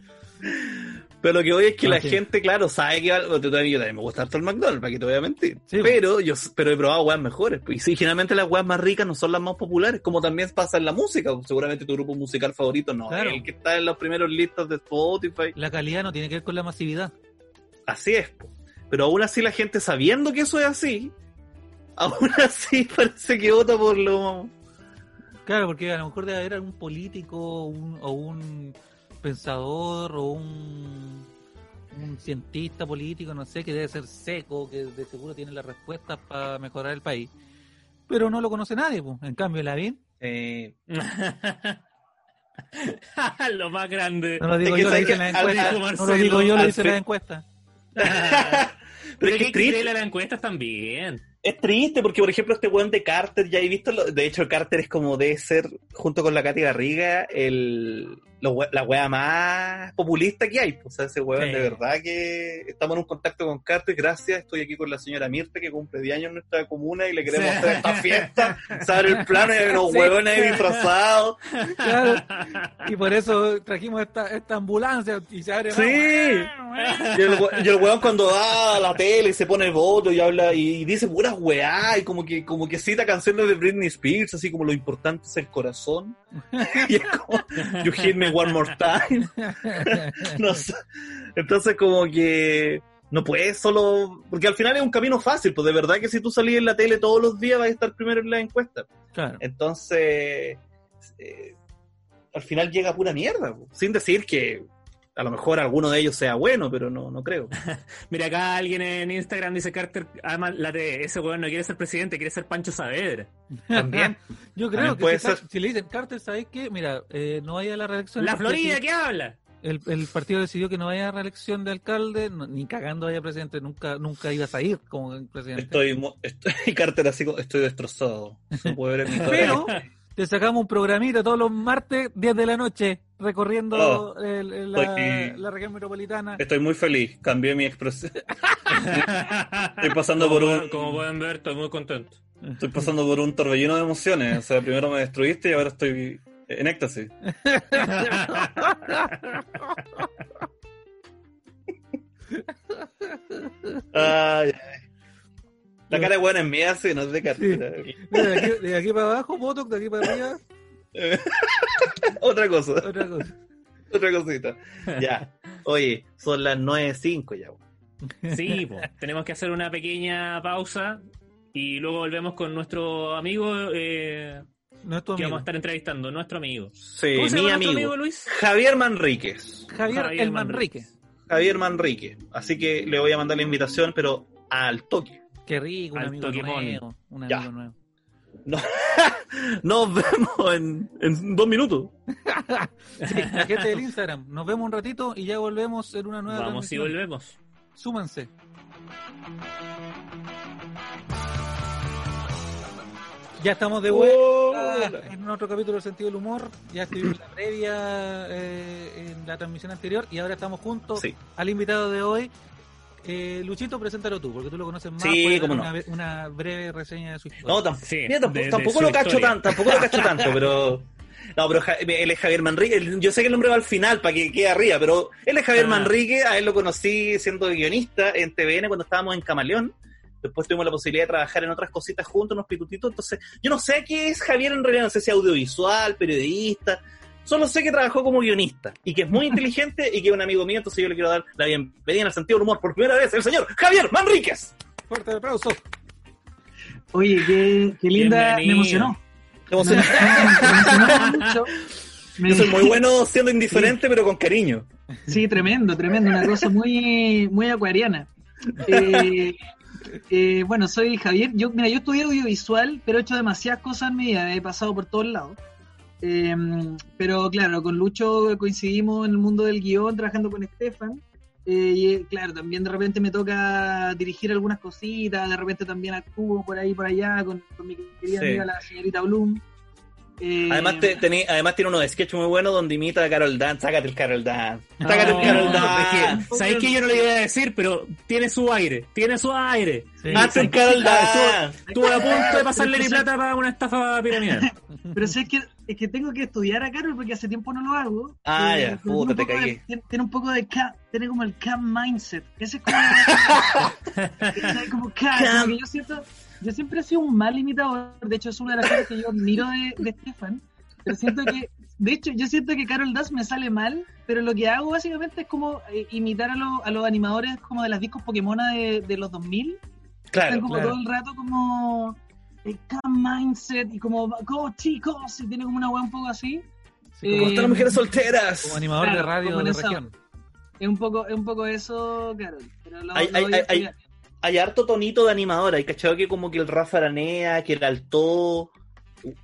Pero lo que voy es que
Ah,
la
sí.
gente, claro, sabe que. Yo también me gusta harto el McDonald's, para que te voy a mentir.
Sí,
pero yo pero he probado weas mejores. pues, Y sí, generalmente las weas más ricas no son las más populares, como también pasa en la música. Seguramente tu grupo musical favorito no
Claro.
es el que está en los primeros listas de Spotify.
La calidad no tiene que ver con la masividad.
Así es. po. Pero aún así la gente sabiendo que eso es así, aún así parece que vota por lo...
Claro, porque a lo mejor debe haber algún político un- o un pensador o un, un cientista político, no sé, que debe ser seco, que de seguro tiene las respuestas para mejorar el país. Pero no lo conoce nadie, pues. En cambio, Lavín,
Eh,
lo más grande.
no lo digo
Es
yo, lo dice la encuesta. No lo digo yo, lo dice la encuesta.
pero es que
las encuestas también.
Es triste porque, por ejemplo, este weón de Carter, ya he visto, lo- de hecho, Carter es como de ser, junto con la Katy Garriga, el, lo la wea más populista que hay. pues, O sea, ese weón
Sí.
de verdad que estamos en un contacto con Carter. Gracias, estoy aquí con la señora Mirta, que cumple 10 años en nuestra comuna y le queremos
Sí.
hacer esta fiesta. Se abre el plano y hay unos
Sí.
huevones disfrazados.
Claro. Y por eso trajimos esta, esta ambulancia y se abre.
Sí. Y el, y el weón cuando va a la tele se pone voto y habla y dice puras weá y como que, como que cita canciones de Britney Spears, así como lo importante es el corazón. Y es como, you hit me one more time. No sé. Entonces como que no puedes solo. Porque al final es un camino fácil, pues de verdad que si tú salís en la tele todos los días vas a estar primero en la encuesta.
Claro.
Entonces, eh, al final llega pura mierda, po. sin decir que a lo mejor alguno de ellos sea bueno, pero no, no creo.
Mira, acá alguien en Instagram dice Carter ama la de ese weón no quiere ser presidente, quiere ser Pancho Saavedra.
También.
Yo
También
creo que
puede
si, Car-
ser.
si le dicen Carter, ¿sabes qué? Mira, eh, no vaya a la reelección.
La Florida, ¿qué habla?
El, el partido decidió que no vaya a reelección de alcalde, no- ni cagando vaya presidente, nunca nunca ibas a ir como presidente.
Estoy, mo- estoy Carter así, como- estoy destrozado. No puedo ver en mi cara.
Pero te sacamos un programita todos los martes, 10 de la noche, recorriendo
Oh,
el- el- la,
estoy-
la región metropolitana.
Estoy muy feliz, cambié mi expresión. Estoy pasando por un,
Como pueden ver, estoy muy contento.
estoy pasando por un torbellino de emociones. O sea, primero me destruiste y ahora estoy en éxtasis. Ay, ay. La cara de buena es mía, sí, no es de Carter.
Mira, de, aquí, de aquí para abajo, Botox, de aquí para arriba,
Otra cosa,
otra cosa.
otra cosita. Ya. Oye, son las 9.05 ya. weón.
Sí, po. tenemos que hacer una pequeña pausa y luego volvemos con nuestro amigo eh, que
amigo.
vamos a estar entrevistando, nuestro amigo.
Sí,
¿Cómo se
mi
llama nuestro
amigo.
amigo Luis?
Javier Manríquez.
Javier,
Javier
El
Manrique.
Manrique.
Javier Manrique. Así que le voy a mandar la invitación, pero al toque.
Qué rico, un
Al
amigo
Pokémon.
nuevo. Un
Ya.
amigo nuevo.
No- Nos vemos en, en dos minutos.
Sí, la gente del Instagram. Nos vemos un ratito y ya volvemos en una nueva
Vamos y volvemos.
Súmanse. Ya estamos de vuelta
Hola.
en otro capítulo del sentido del humor. Ya estuvimos en la previa eh, en la transmisión anterior y ahora estamos juntos
Sí.
al invitado de hoy. Eh, Luchito, preséntalo tú, porque tú lo conoces más.
Sí, cómo no.
una, una breve reseña de su historia.
No, tam-
Sí,
mira, tampoco,
de- de
tampoco lo cacho
historia.
tanto, tampoco lo cacho tanto, pero. No, pero Ja- él es Javier Manrique. Yo sé que el nombre va al final para que quede arriba, pero él es Javier
Ah.
Manrique. A él lo conocí siendo guionista en TVN cuando estábamos en Camaleón. Después tuvimos la posibilidad de trabajar en otras cositas juntos, unos pitutitos. Entonces, yo no sé qué es Javier en realidad, no sé si es audiovisual, periodista. Solo sé que trabajó como guionista y que es muy inteligente y que es un amigo mío. Entonces, yo le quiero dar la bienvenida en el sentido del humor por primera vez, el señor Javier Manríquez.
Fuerte aplauso.
Oye, qué, qué linda,
Bienvenido.
me emocionó.
Te emocionó.
Me emocionó mucho. Me-
Yo soy muy bueno siendo indiferente, pero con cariño.
Sí, tremendo, tremendo, una cosa muy, muy acuariana. Eh, eh, bueno, soy Javier. Yo, mira, yo estudié audiovisual, pero he hecho demasiadas cosas en mi vida, he pasado por todos lados. Eh, pero claro, con Lucho coincidimos en el mundo del guion, trabajando con Estefan. Eh, y eh, claro, también de repente me toca dirigir algunas cositas, de repente también actúo por ahí por allá con, con mi querida
Sí.
amiga la señorita Bloom. Eh,
Además, te- tení- además tiene unos sketches muy buenos donde imita a Carol Dance. Sácate el Carol Dance. Sácate
No,
el Carol
es
Dance.
que, ¿Sabéis que yo no le iba a decir? Pero tiene su aire, tiene su aire.
Sí.
Hazte el Carol Dance.
Estuve a punto de pasarle ni plata para una estafa piramidal.
Pero si es que, es que tengo que estudiar a Carol porque hace tiempo no lo hago.
Ah,
Eh,
ya,
pero
puta,
tiene un
te
poco de-
cagué.
tiene, tiene un poco de K, tiene como el K mindset. Ese es como. es como K, yo siento. Yo siempre he sido un mal imitador. De hecho, es una de las cosas que yo admiro de, de Stefan. Pero siento que. De hecho, yo siento que Carol Dance me sale mal, pero lo que hago básicamente es como eh, imitar a, los- a los animadores como de las discos Pokémon de, de los 2000. Están
Claro.
como
claro.
todo el rato como el calm mindset y como, como chicos, y tiene como una weá un poco así.
Sí,
Eh,
¿Cómo están las mujeres
como
solteras?
animador de radio
como
de
esa-
región.
Es un poco, es un poco eso, claro. Pero lo,
Hay-
lo
hay- hay-. Hay harto tonito de animador. Hay cachado que como que el Rafa Aranea, que el Alto.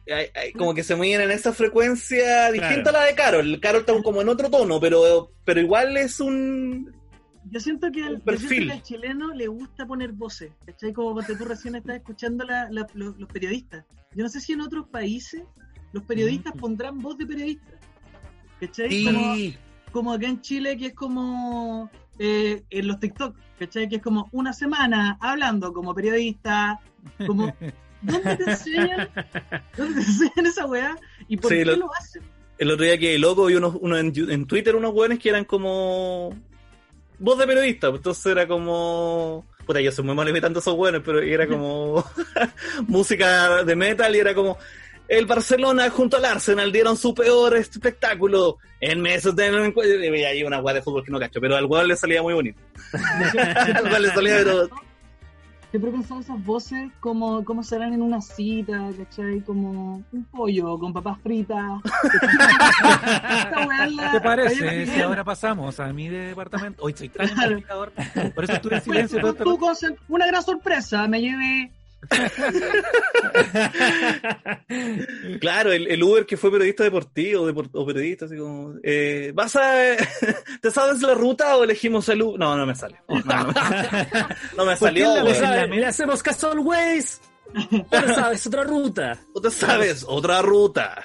hay- hay- como que se mueven en esa frecuencia distinta
Claro.
a la de Carol. Carol está como en otro tono, pero, pero igual es un.
Yo siento que al,
un
yo
perfil.
siento que al chileno le gusta poner voces. ¿Cachai? Como cuando tú recién estás escuchando la- la- los, los periodistas. Yo no sé si en otros países los periodistas pondrán voz de periodista. ¿Cachai? Como,
Sí.
como acá en Chile, que es como eh, en los TikTok, ¿cachai? Que es como una semana hablando como periodista, como... ¿Dónde te enseñan? ¿Dónde te enseñan esa weá? ¿Y por
Sí,
qué
lo-
lo, hacen?
El otro día que loco vi unos, unos en, Twitter unos buenos que eran como voz de periodista, pues, entonces era como puta, yo soy muy malo imitando a esos buenos, pero era como música de metal y era como el Barcelona junto al Arsenal dieron su peor espectáculo en meses de encuentro. Y ahí una guay de fútbol que no cacho, pero al weón le salía muy bonito. Le salía, pero
Siempre he pensado esas voces como, como serán en una cita, ¿cachai? Como un pollo con papas fritas.
¿Te parece? Si ahora pasamos a mi departamento. Hoy soy tan
Claro.
Por eso estuve en
Pues,
silencio todo
con una gran sorpresa, me llevé
Claro, el, el Uber que fue periodista deportivo depor- o periodista, así como. Eh, ¿Vas a. ¿Te sabes la ruta o elegimos el Uber? No, no me sale. No, no, no me salió.
la
Le, le hacemos caso al Waze. Ahora sabes, otra ruta.
¿Tú te sabes? Otra ruta.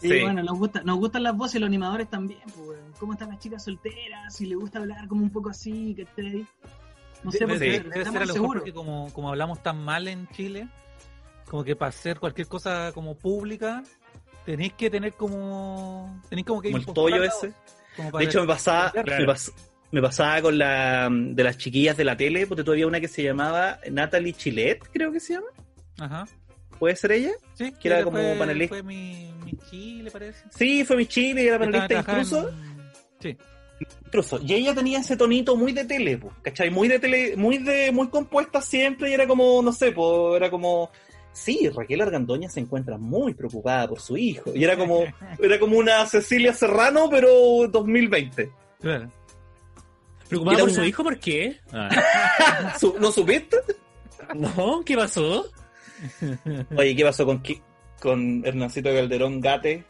Y
Sí.
bueno, nos, gusta, nos gustan las voces y los animadores también, pues. ¿Cómo están las chicas solteras? Si les gusta hablar como un poco así, que esté ahí. No sé
Debe,
por
sí.
qué,
debe
pero
ser a lo mejor porque como, como hablamos tan mal en Chile, como que para hacer cualquier cosa como pública, tenéis que tener como... Tenéis como que
Como el tollo ese.
como para-
De hecho, me pasaba,
Claro.
me, pas- me pasaba con la de las chiquillas de la tele, porque todavía una que se llamaba Natalie Chilet, creo que se llama.
Ajá.
¿Puede ser ella?
Sí,
Que era como
fue,
panelista.
Fue mi, mi Chile, parece.
Sí, fue mi Chile, era panelista incluso.
en- Sí.
Incluso. Y ella tenía ese tonito muy de tele, po, ¿cachai? Muy de tele, muy de, muy compuesta siempre, y era como, no sé, po, era como. Sí, Raquel Argandoña se encuentra muy preocupada por su hijo. Y era como, era como una Cecilia Serrano, pero 2020.
Claro.
¿Preocupada por
una-
su hijo? ¿Por qué? Ah.
¿No supiste?
No, ¿qué pasó?
Oye, ¿qué pasó con, con Hernancito Calderón Gate?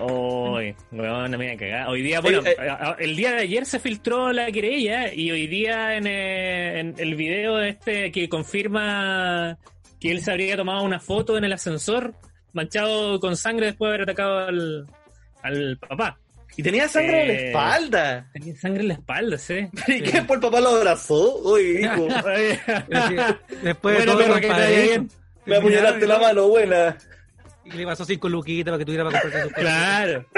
Hoy, weón, no me voy a cagar. Hoy día, bueno,
Eh, eh.
a- a- el día de ayer se filtró la querella y hoy día en, eh, en el video este que confirma que él se habría tomado una foto en el ascensor manchado con sangre después de haber atacado al, al papá.
Y tenía sangre en la
Eh.
espalda.
Tenía sangre en la espalda, sí.
¿Y qué? ¿Por el papá lo abrazó? Oye, hijo,
Después de
Bueno,
todo,
perro, que te bien.
me apuñalaste la mano, buena.
Y le pasó cinco luquitas para que tuviera para comprarse sus cosas.
claro.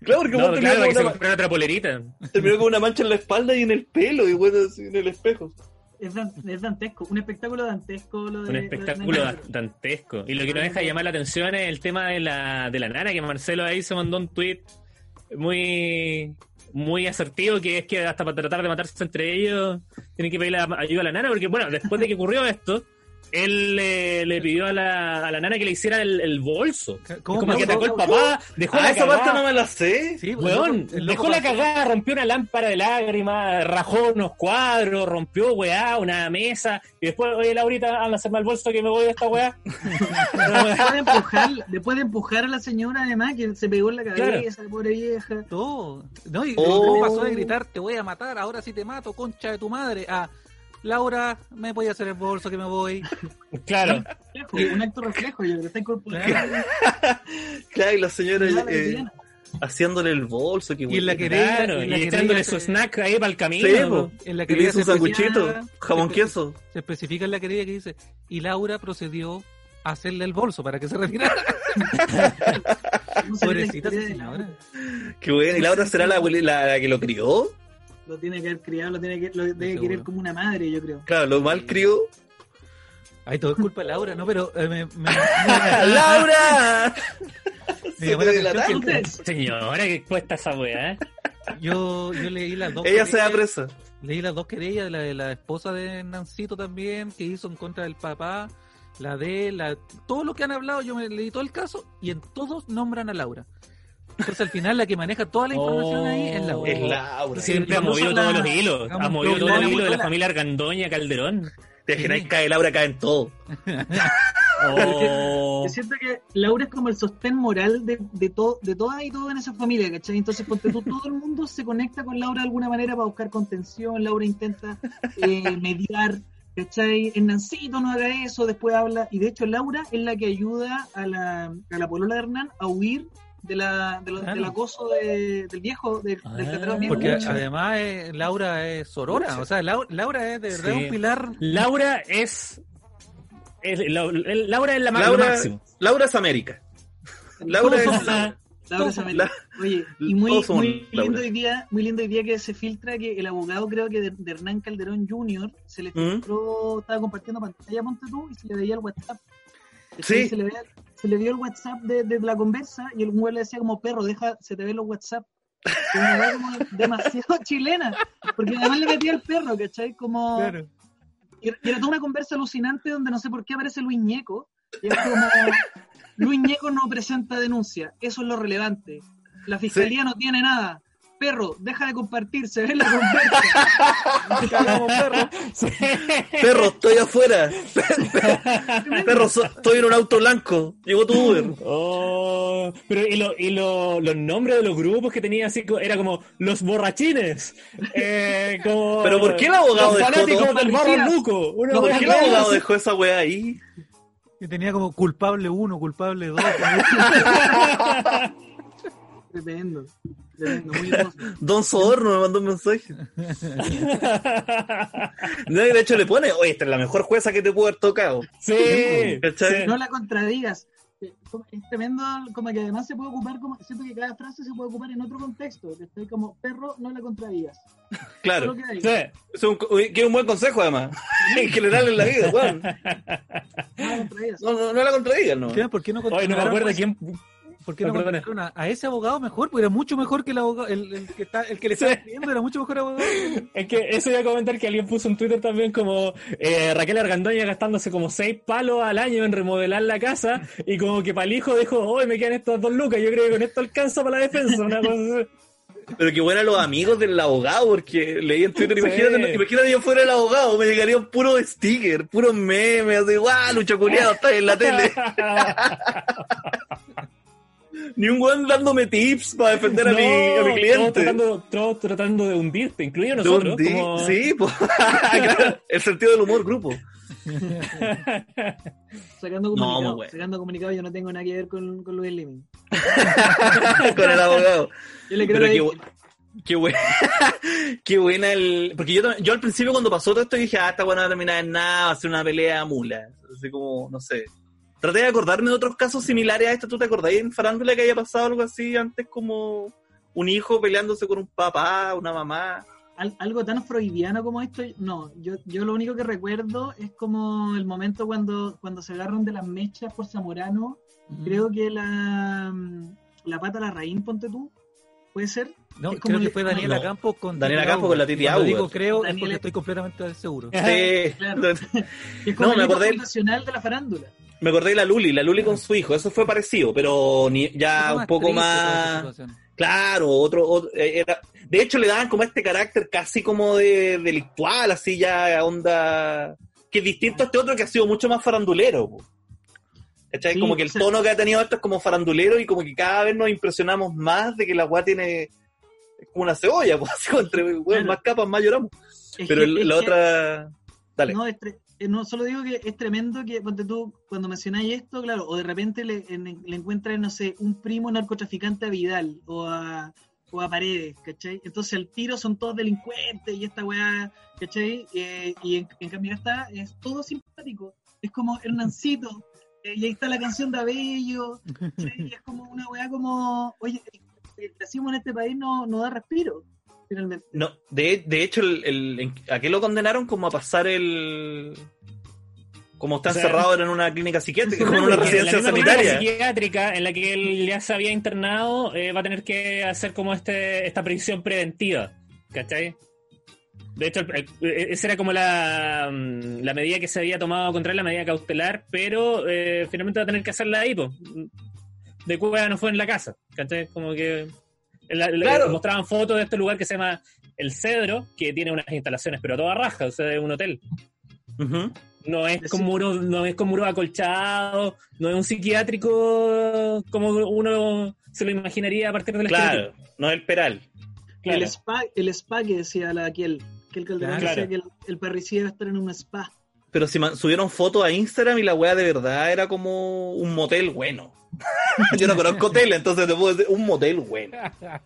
Claro, porque
No,
vos
claro, que se
con una,
comprara otra polerita.
terminó con una mancha en la espalda y en el pelo, y bueno, así en el espejo.
Es, dan- es dantesco, un espectáculo dantesco. Lo de,
Un
lo de
espectáculo
Calderón.
dantesco. Y lo que no deja de llamar la atención es el tema de la, de la nana, que Marcelo ahí se mandó un tweet muy muy asertivo, que es que hasta para tratar de matarse entre ellos tienen que pedirle ayuda a la nana, porque bueno, después de que ocurrió esto, él le, le pidió a la, a la nana que le hiciera el, el bolso.
¿Cómo
Como que atacó el papá, dejó
Ah,
la
esa parte
cagada.
no me la sé.
Sí, pues,
Weón,
el loco- el loco
dejó la cagada, rompió una lámpara de lágrimas, rajó unos cuadros, rompió weá, una mesa, y después, oye Laurita, anda a hacerme el bolso que me voy de esta weá.
Después de, empujar, después de empujar a la señora, además, que se pegó en la cabeza, la pobre vieja.
Todo. No, y
Oh.
luego pasó de gritar, te voy a matar, ahora sí te mato, concha de tu madre. A Laura, me voy a hacer el bolso que me voy.
Claro.
Un acto reflejo, yo está incorporado.
Claro, y la señora eh, haciéndole el bolso. Que
Y en la querella,
Claro,
en
y
querella
echándole
se-
su snack ahí para el camino.
Sí, po.
En la
Y le
querella
hizo un
se
sanguchito,
especifica-
jamón
se-
queso.
Se especifica en la querella que dice, y Laura procedió a hacerle el bolso para que se retirara.
No
Pobrecita señora.
Qué bueno. ¿Y Laura será la, la, la que lo crió?
Lo tiene que haber criado, lo, tiene que, lo debe
Seguro.
querer como una madre, yo creo.
Claro, lo mal crió.
Ay, todo es culpa de Laura, ¿no? Pero eh, me, me-
¡Laura!
me llamó la
Se te
atención que
Señora, qué cuesta esa weá.
yo, yo leí las dos
Ella se da presa.
Leí las dos querellas, la de la esposa de Nancito también, que hizo en contra del papá, la de la, todo lo que han hablado, yo me leí todo el caso y en todos nombran a Laura. Entonces al final la que maneja toda la información ahí es Laura.
Es Laura.
Siempre ha movido
la-
todos los hilos. Ha movido todos los
lo-
hilos de la familia Argandoña, Calderón.
Te imaginas cae Laura, cae en todo.
Oh.
Yo siento que Laura es como el sostén moral de, de, todo, de todas y todo en esa familia, ¿cachai? Entonces, ponte tú, todo el mundo se conecta con Laura de alguna manera para buscar contención. Laura intenta eh, mediar, ¿cachai? El Nancito no haga eso, después habla. Y de hecho, Laura es la que ayuda a la, a la polola de Hernán a huir de la, de lo-
Claro.
del acoso de- del viejo, de-
Ah,
del viejo.
Porque además eh, Laura es sorora, o sea, Lau- Laura es de verdad
Sí.
un pilar.
Laura es. es- la- la- Laura es la más
Laura,
máximo.
Laura es América. Laura es.
Laura. Es América. Oye, y muy, muy lindo hoy día, muy lindo hoy día que se filtra que el abogado creo que de, de Hernán Calderón Jr. se le
¿Mm?
filtró, estaba compartiendo pantalla ponte tú y se le veía el WhatsApp.
Sí.
Se le, veía- se le vio el WhatsApp de, de la conversa y el güey le decía como perro, deja, se te ven los WhatsApp. Una como demasiado chilena, porque además le metía el perro, ¿cachai? Como...
Claro.
Y, y era toda una conversa alucinante donde no sé por qué aparece Luis Ñeco. Y es como, Luis Ñeco no presenta denuncia, eso es lo relevante. La fiscalía no tiene nada. Perro, deja de compartir, se ve la conversa. Perro.
Sí.
Perro, estoy afuera. Perro, so- estoy en un auto blanco. Llegó tu Uber.
Oh, pero y, lo- y lo- los nombres de los grupos que tenía así era como los borrachines. Eh, como,
Pero ¿por qué el abogado
los
dejó
fanáticos del barro. Luco?
¿Por
wea
qué el
así.
abogado dejó esa weá ahí?
Y tenía como culpable uno, culpable dos.
Tremendo. Muy.
Don Soborno me mandó un mensaje. No, de hecho le pone, oye, esta es la mejor jueza que te pudo haber tocado.
Sí.
No la contradigas. Eh, Es tremendo, como que además se puede ocupar, como siento que cada frase se puede ocupar en otro contexto. Que estoy como, perro, no la contradigas.
Claro.
Que.
Sí.
Es un, que es un buen consejo, además. En general en la vida, weón.
No la contradigas.
No, no, no la contradigan, no.
¿Por qué no
Oye, no me acuerdo quién.
¿Por qué no contrataron a, a ese abogado mejor? Porque era mucho mejor que el abogado, el, el que está, el que le
Sí.
estaba escribiendo era mucho mejor abogado.
Es que eso iba a comentar que alguien puso en Twitter también como eh, Raquel Argandoña gastándose como seis palos al año en remodelar la casa y como que para el hijo dijo, hoy me quedan estas dos lucas, yo creo que con esto alcanza para la defensa. Una cosa así.
Pero que buenos los amigos del abogado, porque leí en Twitter,
Sí.
imagínate, imagínate yo fuera el abogado, me llegarían puro sticker, puro meme, así, guau, Lucho Culeado, está en la tele. Ni un weón dándome tips para defender a, mi, a mi
todos
cliente.
tratando, todos tratando de hundirte, incluido nosotros.
hundir-
como-
Sí, pues. Claro, el sentido del humor, grupo.
Sacando
No,
comunicado,
muy bueno.
sacando comunicado, yo no tengo nada que ver con, con Luis Liming.
Con el abogado.
Yo le creo
Pero
que-
qué, bu- qué buena, qué buena el. Porque yo, también- yo al principio cuando pasó todo esto dije, ah, esta buena no va a terminar en nada, va a ser una pelea mula. Así como, no sé. Traté de acordarme de otros casos similares a este. ¿Tú te acordás en farándula que haya pasado algo así antes como un hijo peleándose con un papá, una mamá?
al- algo tan freudiano como esto, no, yo, yo lo único que recuerdo es como el momento cuando, cuando se agarran de las mechas por Zamorano, creo que la, mm, la pata la raíz, ponte tú, puede ser.
No,
Es como
creo que fue Daniela
no.
Campos con
Daniela
Titi
Campos con la Titi Auer.
digo creo es
Daniela-
porque estoy completamente seguro.
Sí.
Claro. que es como
No,
el
me acordé-
fundacional de la farándula.
Me acordé de la Luli, la Luli con su hijo, eso fue parecido, pero ni, ya un poco más... Claro, otro, otro- eh, era, de hecho le daban como este carácter casi como de delictual, así ya onda, que es distinto a este otro que ha sido mucho más farandulero. po. ¿Cachai?
Sí,
como que el tono que ha tenido esto es como farandulero y como que cada vez nos impresionamos más de que la weá tiene es como una cebolla, pues entre
Claro.
más capas más lloramos.
Es
Pero
que-
el- la
que-
otra, dale.
No, es tre- no, solo digo que es tremendo que ponte tú, cuando mencionáis esto, claro, o de repente le, en- le encuentran, no sé, un primo narcotraficante a Vidal o a, o a Paredes, ¿cachai? Entonces el tiro son todos delincuentes y esta weá, ¿cachai? Eh, y en, en cambio esta es todo simpático, es como Hernancito, eh, y ahí está la canción de Abello, ¿cachai? Y es como una weá como, oye, el racismo en este país no, no da respiro, finalmente.
No, de, de hecho, el, el- en- ¿a qué lo condenaron? Como a pasar el... Como está
O sea,
encerrado en una clínica psiquiátrica,
en
como en una residencia
la misma clínica
sanitaria.
psiquiátrica en la que él ya se había internado eh, va a tener que hacer como este esta prisión preventiva, ¿cachai? De hecho, el- esa era como la, mm, la medida que se había tomado contra él, la medida cautelar, pero eh, finalmente va a tener que hacerla ahí, pues. De Cuba no fue en la casa, ¿cachai? Como que la- la-
Claro.
mostraban fotos de este lugar que se llama El Cedro, que tiene unas instalaciones, pero a toda raja, o sea, es un hotel. No es con muros, no es con muros acolchados, no es un psiquiátrico como uno se lo imaginaría a partir del
Claro, no es el peral.
Claro.
El spa, el spa que decía la aquel, que el Calderón
Claro.
decía que el, el parricida va a estar en un spa.
Pero si subieron fotos a Instagram y la weá de verdad era como un motel bueno. Yo no conozco hotel, entonces te puedo decir un motel bueno.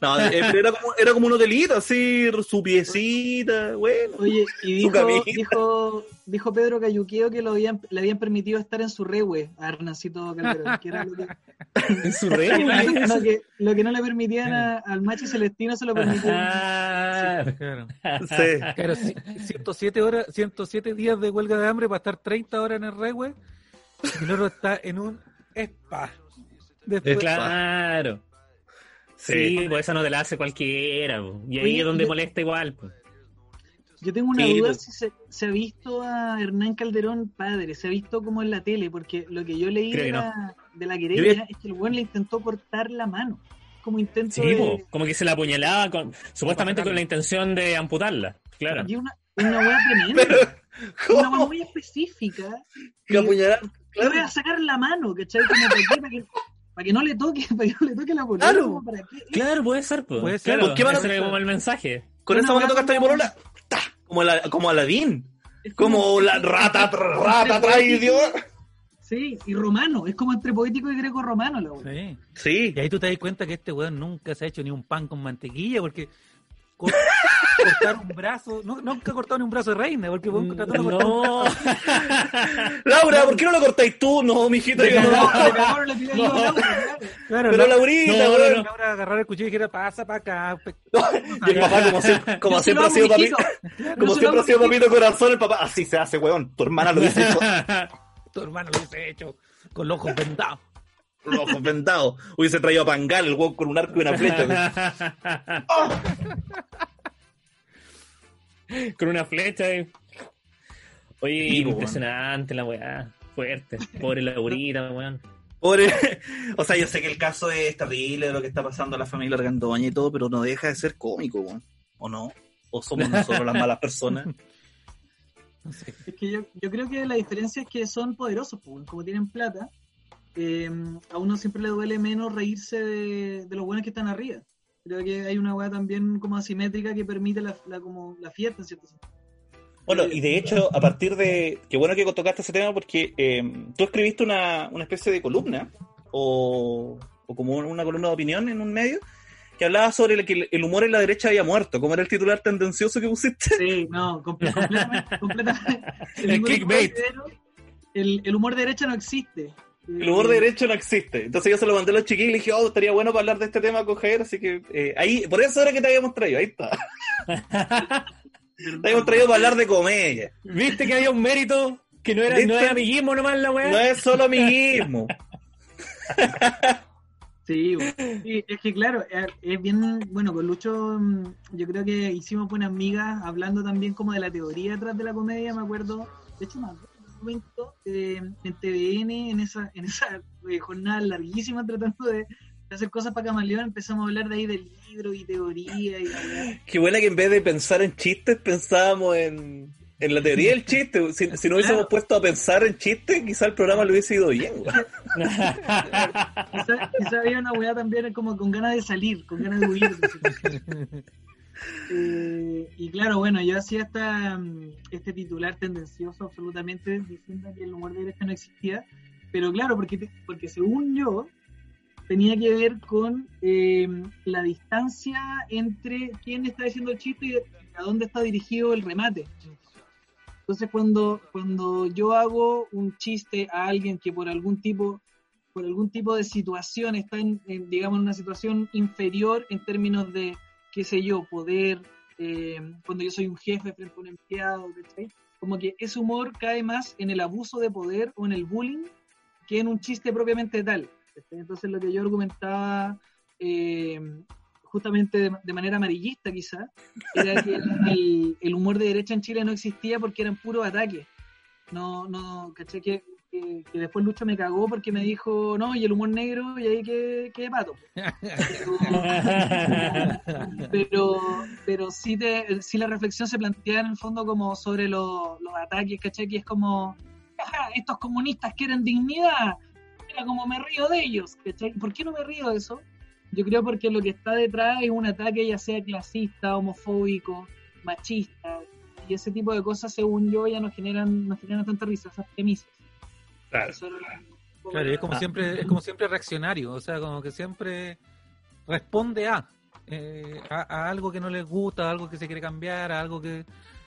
No, eh, pero era como, era como un hotelito, así, su piecita, bueno.
Oye, y dijo, dijo, dijo Pedro Cayuqueo que lo habían, le habían permitido estar en su rewe a Hernancito Calderón, que era lo que,
En su red,
no, que, lo que no le permitían a- al macho celestino se lo permitían.
Ah, Claro.
Claro.
Sí.
Claro, ci- 107 horas, 107 días de huelga de hambre para estar 30 horas en el regüe y el otro está en un spa. Después,
Claro. Sí, pues esa no te la hace cualquiera. po. Y ahí
Oye,
es donde
yo-
molesta igual. po.
Yo tengo una
Sí,
duda
pues.
si se, se ha visto a Hernán Calderón padre, se ha visto como en la tele, porque lo que yo leí de
que no.
la, de la
Yo
querella es que el buen le intentó cortar la mano. Como intento
Sí,
de...
po, como que se la apuñalaba con, supuestamente con la intención de amputarla. Claro.
Y una, una hueá tremenda.
Pero,
Una hueá muy específica.
Que apuñalar?
Le voy a sacar la mano, ¿cachai? Como para, qué, para, que, para que no le toque, para que no le toque la polola,
Claro.
como ¿para qué?
Claro, puede ser. po.
Puede ser.
Claro,
¿Con qué
ese era como el mensaje.
Con esa mano tocaste a mi
como-
polola. ¡Ta! Como, la, como Aladín. Como la rata, rata atrás, idiota.
Sí, y romano, es como entre poético y greco-romano la hueá.
Sí.
Sí.
Y ahí tú te das cuenta que este weón nunca se ha hecho ni un pan con mantequilla porque cortar un brazo, no, nunca ha cortado ni un brazo de reina porque cortar un
No.
Laura, ¿por qué no lo cortáis tú? No, mijito, yo
No,
no.
claro.
Pero
la,
Laurita,
No, no.
Laura agarrar el cuchillo y dijera, pasa para acá.
Y el papá, como, siempre- como siempre ha sido papito, como siempre ha sido papito corazón, el papá, así se hace, weón. Tu hermana lo dice
Tu hermano lo hubiese hecho con los ojos vendados.
Los ojos vendados. Hubiese traído a Pangal, el weón con un arco y una flecha.
Con una flecha. eh. Oye,
Sí, po,
impresionante la weá. Fuerte. Pobre Laurita, weón.
Pobre. O sea, yo sé que el caso es terrible de lo que está pasando a la familia Argandoña y todo, pero no deja de ser cómico, weón. ¿O no? ¿O somos nosotros las malas personas?
No sé.
Es que yo, yo creo que la diferencia es que son poderosos, pues, como tienen plata, eh, a uno siempre le duele menos reírse de, de los buenos que están arriba. Creo que hay una weá también como asimétrica que permite la, la- como la fiesta en cierto sentido.
Bueno, y de hecho, a partir de. Qué bueno que tocaste ese tema porque eh, tú escribiste una, una especie de columna o, o como una columna de opinión en un medio que hablaba sobre el, que el- humor en la derecha había muerto. ¿Cómo era el titular tendencioso que pusiste?
Sí, no, comple- completamente. completamente.
El
humor
clickbait.
el humor de derecha no existe.
El humor de derecha no existe. Entonces yo se lo mandé a los chiquillos y le dije, oh, estaría bueno para hablar de este tema con Javier, así que eh, ahí, por eso era que te habíamos traído, ahí está. Te habíamos traído para hablar de comedia.
¿Viste que había un mérito? Que no era,
¿Viste?
no era amiguismo nomás la weá.
No es solo amiguismo.
Sí. Sí, es que claro, es- es bien, bueno, con Lucho mm, yo creo que hicimos buenas amigas hablando también como de la teoría detrás de la comedia, me acuerdo, de hecho me acuerdo momento eh, en TVN, en esa, en esa eh, jornada larguísima tratando de, de hacer cosas para Camaleón, empezamos a hablar de ahí del libro y teoría y.
Qué buena que en vez de pensar en chistes, pensábamos en, en la teoría del chiste. Si, si no hubiésemos
Claro.
puesto a pensar en chistes, quizá el programa lo hubiese ido bien.
quizá había una weá también como con ganas de salir, con ganas de huir. Eh, y claro, bueno, yo hacía esta, mm, este titular tendencioso absolutamente diciendo que el humor de derecha no existía, pero claro, porque, porque según yo tenía que ver con eh, la distancia entre quién está diciendo el chiste y a dónde está dirigido el remate. Entonces cuando, cuando yo hago un chiste a alguien que por algún tipo por algún tipo de situación está en, en, digamos en una situación inferior en términos de qué sé yo, poder, eh, cuando yo soy un jefe frente a un empleado, ¿cachai? Como que ese humor cae más en el abuso de poder o en el bullying que en un chiste propiamente tal. ¿cachai? Entonces lo que yo argumentaba, eh, justamente de, de manera amarillista quizá, era que el, el humor de derecha en Chile no existía porque eran puros ataques. No, no, ¿cachai? Que, que, que después Lucho me cagó porque me dijo, no, y el humor negro, y ahí que, que pato. Pero, pero, pero sí, te, sí la reflexión se plantea en el fondo como sobre los, los ataques, ¿cachai? Que es como, "Ajá, estos comunistas quieren dignidad, mira como me río de ellos, ¿cachai? ¿Por qué no me río de eso? Yo creo porque lo que está detrás es un ataque ya sea clasista, homofóbico, machista, y ese tipo de cosas, según yo, ya no generan, no generan tanta risa, esas premisas.
Claro.
Claro, y es como siempre, es como siempre reaccionario, o sea, como que siempre responde a, eh, a, a algo que no les gusta, a algo que se quiere cambiar, a algo que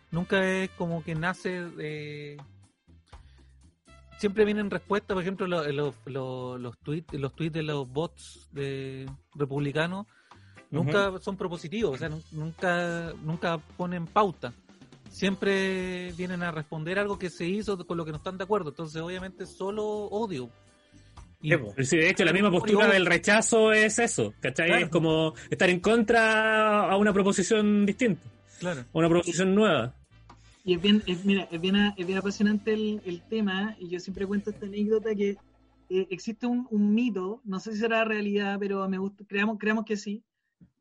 nunca es como que nace de... Siempre vienen respuestas, por ejemplo, lo- lo- lo- los tweets los tweets de los bots de republicanos, nunca son propositivos, o sea, nu- nunca, nunca ponen pauta. Siempre vienen a responder algo que se hizo con lo que no están de acuerdo. Entonces, obviamente, solo odio. Y-
Sí,
sí, de hecho, la misma postura del rechazo es eso, ¿cachai?
Claro.
Es como estar en contra a una proposición distinta,
claro.
a una proposición nueva.
Y es bien, es- mira, es bien, es bien apasionante el, el tema, y yo siempre cuento esta anécdota que eh, existe un, un mito, no sé si será realidad, pero me gusta, creamos, creamos que sí,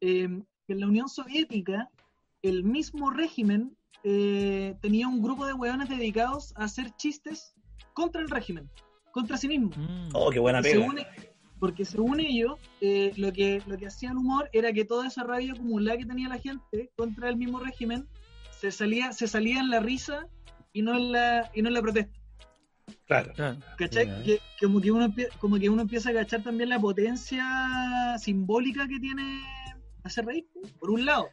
eh, que en la Unión Soviética el mismo régimen eh, tenía un grupo de hueones dedicados a hacer chistes contra el régimen, contra sí mismo.
Mm.
Oh, qué buena
Porque
pega.
según, porque según ellos, eh, lo, que, lo que hacía el humor era que toda esa rabia acumulada que tenía la gente contra el mismo régimen se salía, se salía en la risa y no en la, y no en la protesta.
Claro.
Claro.
¿Cachai? Que, como, que uno, como que uno empieza a cachar también la potencia simbólica que tiene hacer reír, por un lado.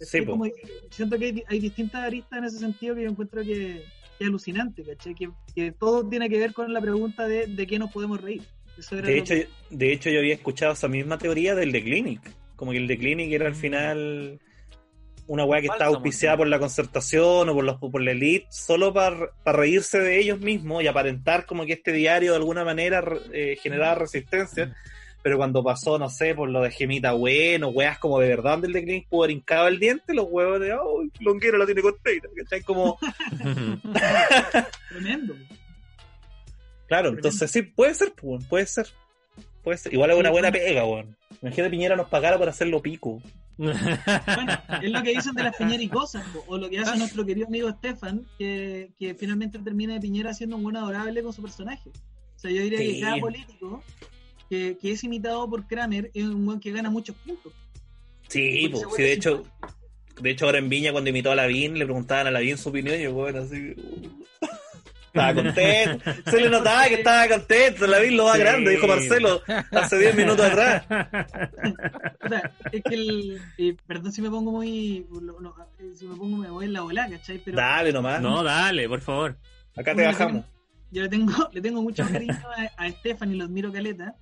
Sí,
como- siento que hay, hay distintas aristas en ese sentido que yo encuentro que, que es alucinante, ¿cachai? Que, que todo tiene que ver con la pregunta de, de qué nos podemos reír. Eso era
De hecho,
que-
de hecho, yo había escuchado esa misma teoría del The Clinic. Como que el The Clinic era al final una weá que estaba
Bálsamo,
auspiciada por la concertación o por, los, por la elite, solo para reírse de ellos mismos y aparentar como que este diario de alguna manera eh, generaba resistencia. Pero cuando pasó, no sé, por lo de Gemita Bueno, weas como de verdad del The Clinic pudo haber hincado el diente, los huevos de, oh, Longuero la tiene costeira. ¿Cachai? Como,
Tremendo.
claro, entonces sí, puede ser, pues, puede ser. Puede ser. Igual es una buena pega, weón. Imagínate Piñera nos pagara por hacerlo pico.
Bueno, es lo que dicen de las Piñera y cosas, po, o lo que hace nuestro querido amigo Stefan, que, que finalmente termina de Piñera siendo un buen adorable con su personaje. O sea, yo diría
Sí.
que cada político que, que es imitado por Kramer es un buen que gana muchos puntos.
Sí, po, sí, de hecho, de hecho ahora en Viña cuando imitó a Lavín, le preguntaban a Lavín su opinión y yo, bueno, así... Estaba contento, se le notaba que estaba contento, Lavín lo
Sí.
grande, dijo Marcelo hace 10 minutos atrás.
O sea, es que el. eh, perdón si me pongo muy. lo- no, eh, si me pongo me voy en la bola, ¿cachai? Pero
Dale nomás,
no, dale, por favor.
acá te bajamos.
yo le tengo, le tengo mucho cariño a, a Stefan y lo admiro caleta,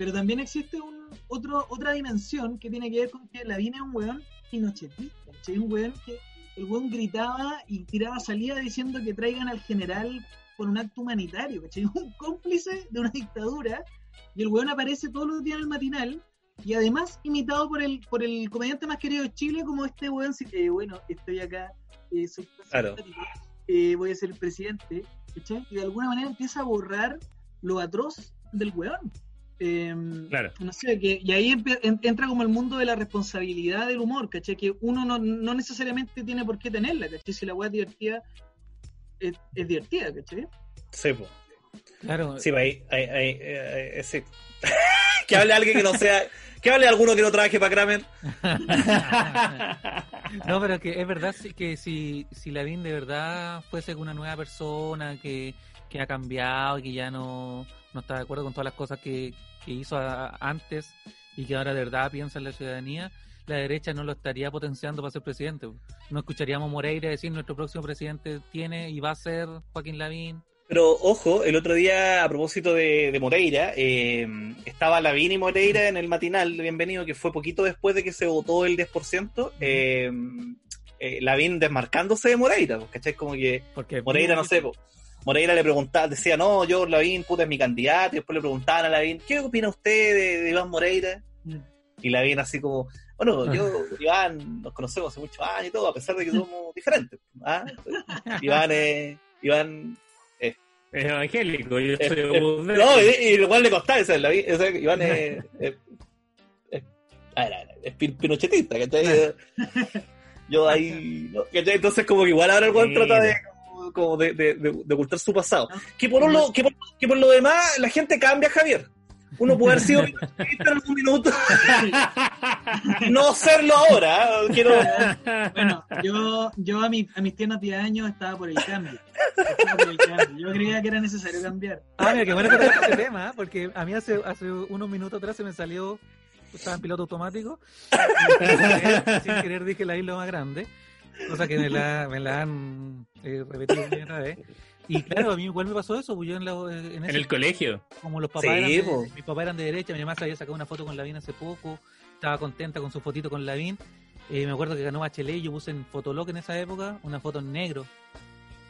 pero también existe un, otro, otra dimensión que tiene que ver con que Lavín es un weón pinochetista, ¿cachai? Un weón que el weón gritaba y tiraba salida diciendo que traigan al general por un acto humanitario, ¿cachai? Un cómplice de una dictadura y el weón aparece todos los días en el matinal y además imitado por el por el comediante más querido de Chile como este weón, eh, bueno, estoy acá, eh, soy
Claro.
eh, voy a ser el presidente, ¿cachai? Y de alguna manera empieza a borrar lo atroz del weón. Eh,
Claro.
No sé, que, y ahí entra como el mundo de la responsabilidad del humor, ¿cachai? Que uno no, no necesariamente tiene por qué tenerla, ¿cachai? Si la weá es divertida, es, es divertida, ¿cachai?
Sí, po.
Claro.
Sí, pues ahí, ahí, ahí, eh, ese... que hable alguien que no sea... Que hable alguno que no trabaje para Kramer.
No, pero que es verdad sí, que si, si Lavín de verdad fuese una nueva persona que, que ha cambiado y que ya no, no está de acuerdo con todas las cosas que, que hizo a- antes y que ahora de verdad piensa en la ciudadanía, la derecha no lo estaría potenciando para ser presidente. No escucharíamos a Moreira decir nuestro próximo presidente tiene y va a ser Joaquín Lavín.
Pero ojo, el otro día, a propósito de, de Moreira, eh, estaba Lavín y Moreira en el matinal de Bienvenido, que fue poquito después de que se votó el 10%. Eh, eh, Lavín desmarcándose de Moreira, pues, ¿cachai? Como que
Porque
Moreira, no sé, Moreira le preguntaba, decía, no, yo Lavín, puta, es mi candidato, y después le preguntaban a Lavín, ¿qué opina usted de, de Iván Moreira?
Mm.
Y Lavín así como, bueno, yo, Iván, nos conocemos hace muchos años y todo, a pesar de que somos diferentes. ¿ah? Iván es... Iván
Es evangélico, yo
es-
soy
es- no, y, y igual le costaba esa- Iván es, es, es, a ver, a ver, es pin- pinochetista, ¿cachai? Yo ahí. Entonces como que igual ahora el weón trata de, como- de, de, de, de ocultar su pasado. Que por, lo, que, por, que por lo demás la gente cambia, Javier. Uno puede haber sido en algún minuto, no serlo ahora. ¿eh? Quiero,
Bueno, yo, yo a, mi, a mis tiernos 10 años estaba por el cambio. Estaba por el cambio. Yo creía que era necesario cambiar.
Ah, mira, qué bueno que tocaste ese tema, ¿eh? porque a mí hace, hace unos minutos atrás se me salió, estaba en piloto automático, y sin querer, sin querer dije la isla más grande, cosa que me la, me la han eh, repetido una vez. Y claro, a mí igual me pasó eso, pues yo en, la, en,
En el colegio.
como los papás
Sí,
eran de,
po.
mis papás eran de derecha, mi mamá se había sacado una foto con Lavín hace poco, estaba contenta con su fotito con Lavín. Eh, me acuerdo que ganó Bachelet y yo puse en Fotolog en esa época una foto en negro,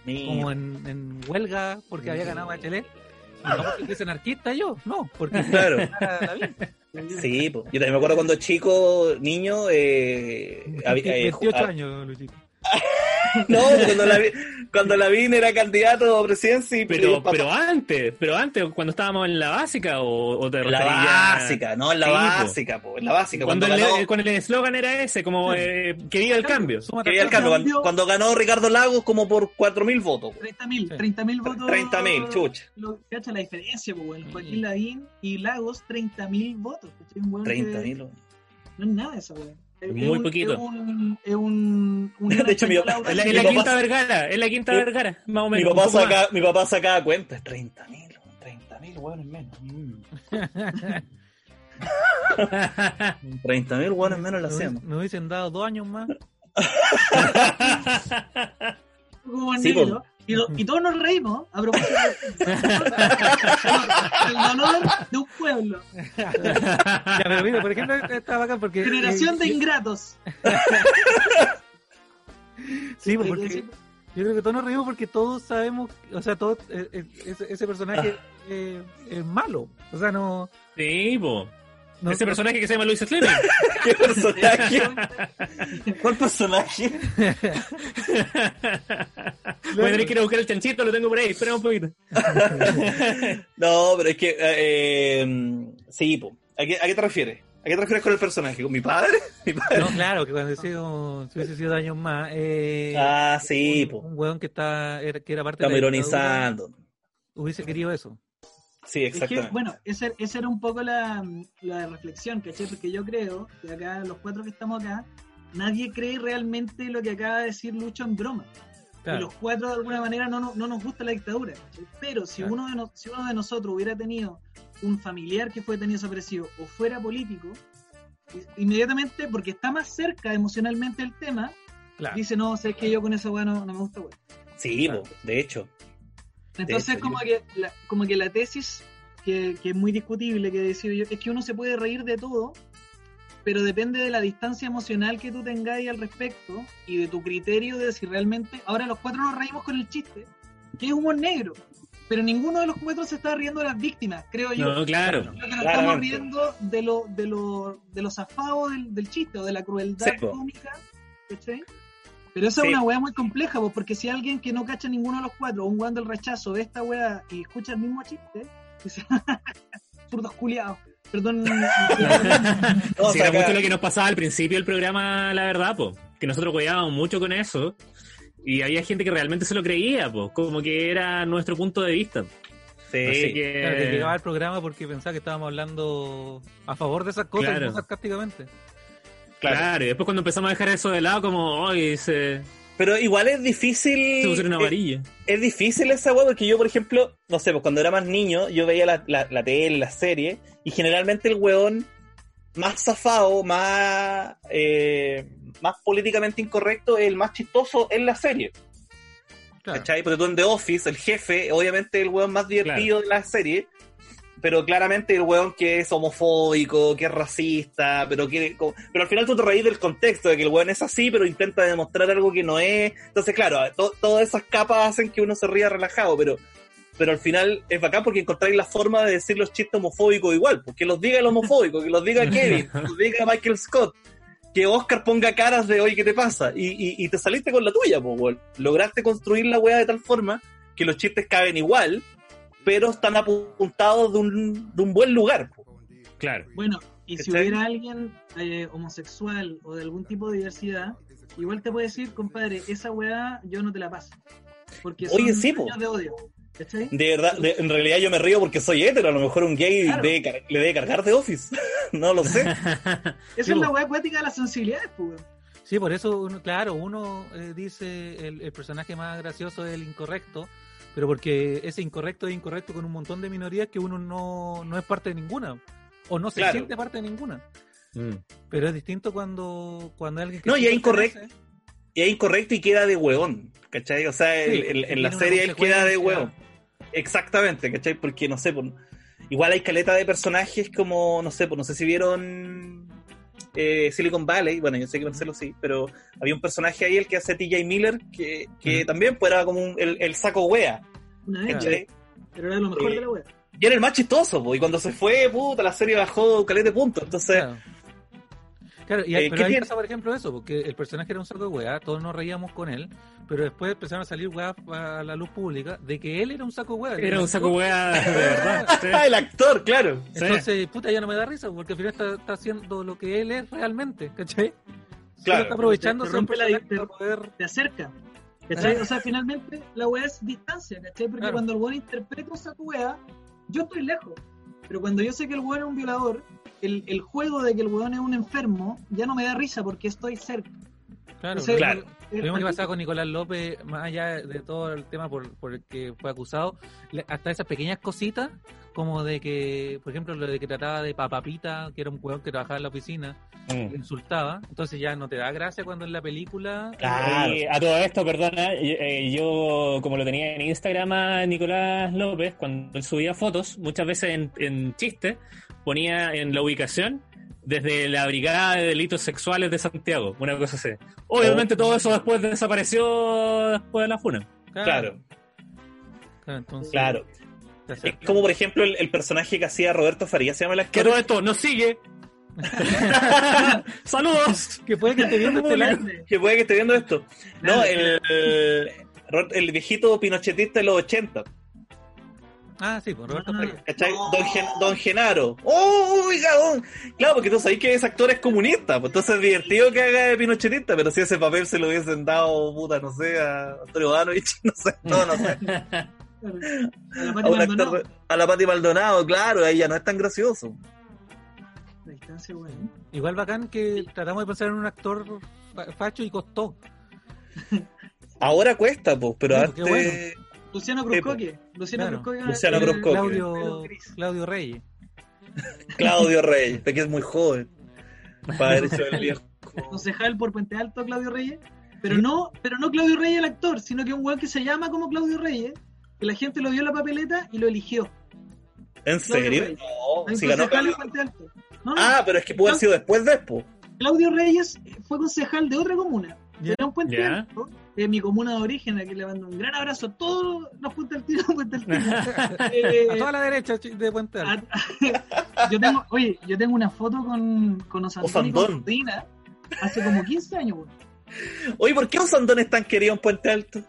como en, en huelga porque había ganado Bachelet. Y no porque fuese anarquista yo, no, porque
Claro.
Lavín.
Sí, po. yo también me acuerdo cuando chico, niño, eh, había- eh,
28
ah,
años, Luchito.
No, cuando la, cuando Lavín era candidato a presidencia y
Pero, pero antes, pero antes, cuando estábamos en la básica o, o te
en la básica, no, en la
Sí, po.
básica, po, en la básica.
Cuando,
Cuando,
el,
ganó,
cuando el eslogan era ese, como eh, que viva el cambio.
Quería el cambio,
cambio.
cuando, cuando ganó Ricardo Lagos como por 4.000 votos. po.
30.000,
Sí.
30.000 votos.
30.000, chucha.
Lo, cacha la diferencia, pues, weón.
Mm.
Joaquín Lavín y Lagos, 30.000 votos. ¿cachai? Un weón que
30.000.
No es nada eso, weón. Es-
Muy
un-
poquito.
Es un. Es un, un
De hecho, mi-
español
Es la,
Mi
la
papá-
quinta Vergara, es la quinta
Mi-
Vergara, más o
Mi
menos.
papá,
poco más.
saca, mi papá sacaba cuenta, es 30.000, 30.000 hueones menos. Mm. 30.000 hueones menos la hacemos.
nos hubiesen dado dos años más.
como
Sí,
negro, y, lo- y todos nos reímos a propósito de el dolor de un pueblo.
Ya, pero mira, por ejemplo, está bacán porque.
Generación
eh,
de ingratos.
Sí, pues, porque yo creo que todos nos reímos porque todos sabemos, o sea, todos, eh, eh, ese, ese personaje eh, es malo. O sea, no.
Sí, po.
No
Ese personaje que se llama Luis Slimming.
¿Qué personaje? ¿Cuál personaje?
Voy a tener que ir a buscar el chanchito, lo tengo por ahí, espera un poquito.
No, pero es que. eh, eh, sí, po. ¿A qué, ¿A qué te refieres? ¿A qué te refieres con el personaje? ¿Con mi padre? ¿Mi padre?
No, claro, que cuando sido, si hubiese sido años más. Eh,
Ah, sí,
un,
po.
un weón que, está, era, que era parte
Estamos
de la dictadura,
ironizando.
Hubiese querido eso.
Sí,
Es que,
exactamente.
bueno, esa, esa era un poco la, la reflexión, ¿cachai? Porque yo creo que acá, los cuatro que estamos acá, nadie cree realmente lo que acaba de decir Lucho en broma. Y los cuatro de alguna manera no, no, no nos gusta la dictadura. ¿cachai? Pero si,
Claro.
uno de no- si uno de nosotros hubiera tenido un familiar que fue detenido desaparecido o fuera político, inmediatamente, porque está más cerca emocionalmente el tema,
claro.
dice, no, sé que yo con esa weá no, no me gusta, weá.
Sí, de hecho.
Entonces,
hecho,
como,
yo-
que la, como que la tesis, que, que es muy discutible, que decía yo, es que uno se puede reír de todo, pero depende de la distancia emocional que tú tengáis al respecto y de tu criterio de si realmente. Ahora, los cuatro nos reímos con el chiste, que es humor negro, pero ninguno de los cuatro se está riendo de las víctimas, creo yo.
No, claro.
Creo que nos estamos
Claramente.
riendo de lo, de lo, de lo zafado del, del chiste o de la crueldad cómica, ¿cachai? Pero eso
Sí.
es una weá muy compleja, pues, porque si alguien que no cacha ninguno de los cuatro, un weón del rechazo, ve esta weá y escucha el mismo chiste, dice, zurdos culiados, perdón.
No,
Sí, era mucho lo que nos pasaba al principio del programa, la verdad, po. Que nosotros cuidábamos mucho con eso. Y había gente que realmente se lo creía, po. Como que era nuestro punto de vista.
sí.
Así que.
Claro, que llegaba al programa porque pensaba que estábamos hablando a favor de esas cosas,
Claro.
no sarcásticamente.
Claro.
Claro, y después cuando empezamos a dejar eso de lado, como, hoy se,
Pero igual es difícil.
se pusieron amarilla.
es difícil esa weá porque yo, por ejemplo, no sé, pues cuando era más niño, yo veía la, la, la tele, la serie, y generalmente el weón más zafado, más, eh, más políticamente incorrecto, es el más chistoso en la serie.
Claro.
¿Cachai? Porque tú en The Office, el jefe, obviamente el weón más divertido de la serie, pero claramente el weón que es homofóbico, que es racista, pero que pero al final tú te reís del contexto de que el weón es así, pero intenta demostrar algo que no es. Entonces, claro, to- todas esas capas hacen que uno se ría relajado, pero pero al final es bacán porque encontráis la forma de decir los chistes homofóbicos igual, porque los diga el homofóbico, que los diga Kevin, que los diga Michael Scott, que Oscar ponga caras de oye, ¿qué te pasa? Y, y, y te saliste con la tuya, pues, weón. Lograste construir la weá de tal forma que los chistes caben igual, pero están apuntados de un, de un buen lugar.
Claro.
Bueno, y si hubiera alguien eh, homosexual o de algún tipo de diversidad, igual te puede decir, compadre, esa weá yo no te la paso. Porque son
Oye, sí,
de odio. ¿Cachai?
De verdad, de- en realidad yo me río porque soy hétero, a lo mejor un gay
Claro.
debe le debe cargar de Office. no lo sé.
Esa
Sí,
es la weá poética de las sensibilidades, pues.
Sí, por eso, uno, claro, uno eh, dice el, el personaje más gracioso es el incorrecto, pero porque ese incorrecto es incorrecto con un montón de minorías que uno no, no es parte de ninguna, o no se
Claro.
siente parte de ninguna.
Mm.
Pero es distinto cuando, cuando alguien que
No, y es incorrecto.
pertenece-
es incorrecto y queda de hueón, ¿cachai? O sea,
Sí,
el- el-
que
en la serie él queda de hueón. Exactamente, ¿cachai? Porque no sé, por- igual hay caleta de personajes como, no sé, pues no sé si vieron eh, Silicon Valley, bueno, yo sé que Marcelo sí, pero había un personaje ahí, el que hace TJ Miller, que, que también pues, era como un- el, el saco wea, ¿cachai?
pero era lo mejor
Eh,
de la wea.
Y era el más chistoso, pues, y cuando se fue, puta, la serie bajó caleta de puntos, entonces...
Claro. Claro, y,
Eh,
pero
¿qué
ahí
tiene?
pasa, por ejemplo, eso, porque el personaje era un saco de weá, todos nos reíamos con él, pero después empezaron a salir weá a la luz pública de que él era un saco de weá.
Era un saco wea de verdad. sí.
Ah, el actor, claro.
Entonces, puta, ya no me da risa, porque al final está, está haciendo lo que él es realmente, ¿cachai? Solo
Claro.
está aprovechando
Te rompe la
para poder...
Te acerca. ¿cachai? O sea, finalmente la wea es distancia, ¿cachai? Porque
Claro.
cuando el weón interpreta esa wea, yo estoy lejos. Pero cuando yo sé que el weón es un violador, el, el juego de que el weón es un enfermo ya no me da risa porque estoy cerca.
Claro,
Entonces,
Claro.
eh,
Lo mismo que
aquí-
pasaba con Nicolás López, más allá de todo el tema por, por el que fue acusado, hasta esas pequeñas cositas, como de que, por ejemplo, lo de que trataba de papapita, que era un hueón que trabajaba en la oficina,
Mm.
le insultaba, entonces ya no te da gracia cuando en la película...
Claro.
Y a todo esto, perdona, yo, eh, yo, como lo tenía en Instagram a Nicolás López, cuando él subía fotos, muchas veces en, en chiste, ponía en la ubicación desde la Brigada de Delitos Sexuales de Santiago, una cosa así. Obviamente todo eso después desapareció después de la funa.
Claro,
Claro, entonces,
claro. Es como, por ejemplo, el, el personaje que hacía Roberto Farías, se llama el
Que esto nos sigue. Saludos.
Que puede que esté viendo este.
Que puede que esté viendo esto. No, el, el, el viejito pinochetista de los 80.
Ah, sí, pues Roberto
Ah.
Farías.
¿Cachai?
No.
Don, Gen- Don Genaro. ¡Oh! Claro, porque tú sabes que ese actor es comunista, pues entonces es divertido que haga de pinochetista, pero si ese papel se lo hubiesen dado, puta, no sé, a Antonio Banovich, no sé, no, no sé.
A la
A,
Pati
un
Maldonado.
actor, a la Pati Maldonado, claro, ahí ya no es tan gracioso.
La distancia, weón.
Igual bacán que tratamos de pensar en un actor fa- facho y costó.
Ahora cuesta, pues, pero
Sí,
antes...
bueno.
Luciano Cruzcoque. Luciano
Claro.
Cruzcoque.
Luciano
el-.
Claudio. Claudio Reyes.
Claudio Rey, que es muy joven. Para haber hecho el viejo.
concejal por Puente Alto, Claudio Reyes. Pero no, pero no Claudio Reyes el actor, sino que un weón que se llama como Claudio Reyes, que la gente lo vio en la papeleta y lo eligió.
¿En serio? No, si ganó
concejal en
Claudio.
Puente Alto. No, no,
Ah, pero es que puede haber sido después de Expo.
Claudio Reyes fue concejal de otra comuna.
Ya.
Era un Puente. Alto, de mi comuna de origen, a quien le mando un gran abrazo a todos los Puente Altinos, Puente Altinos. Eh,
A toda la derecha de Puente Alto.
yo tengo, oye, yo tengo una foto con, con Osandón, y con hace como 15 años.
Oye, ¿por qué Osandón es tan querido en Puente Alto?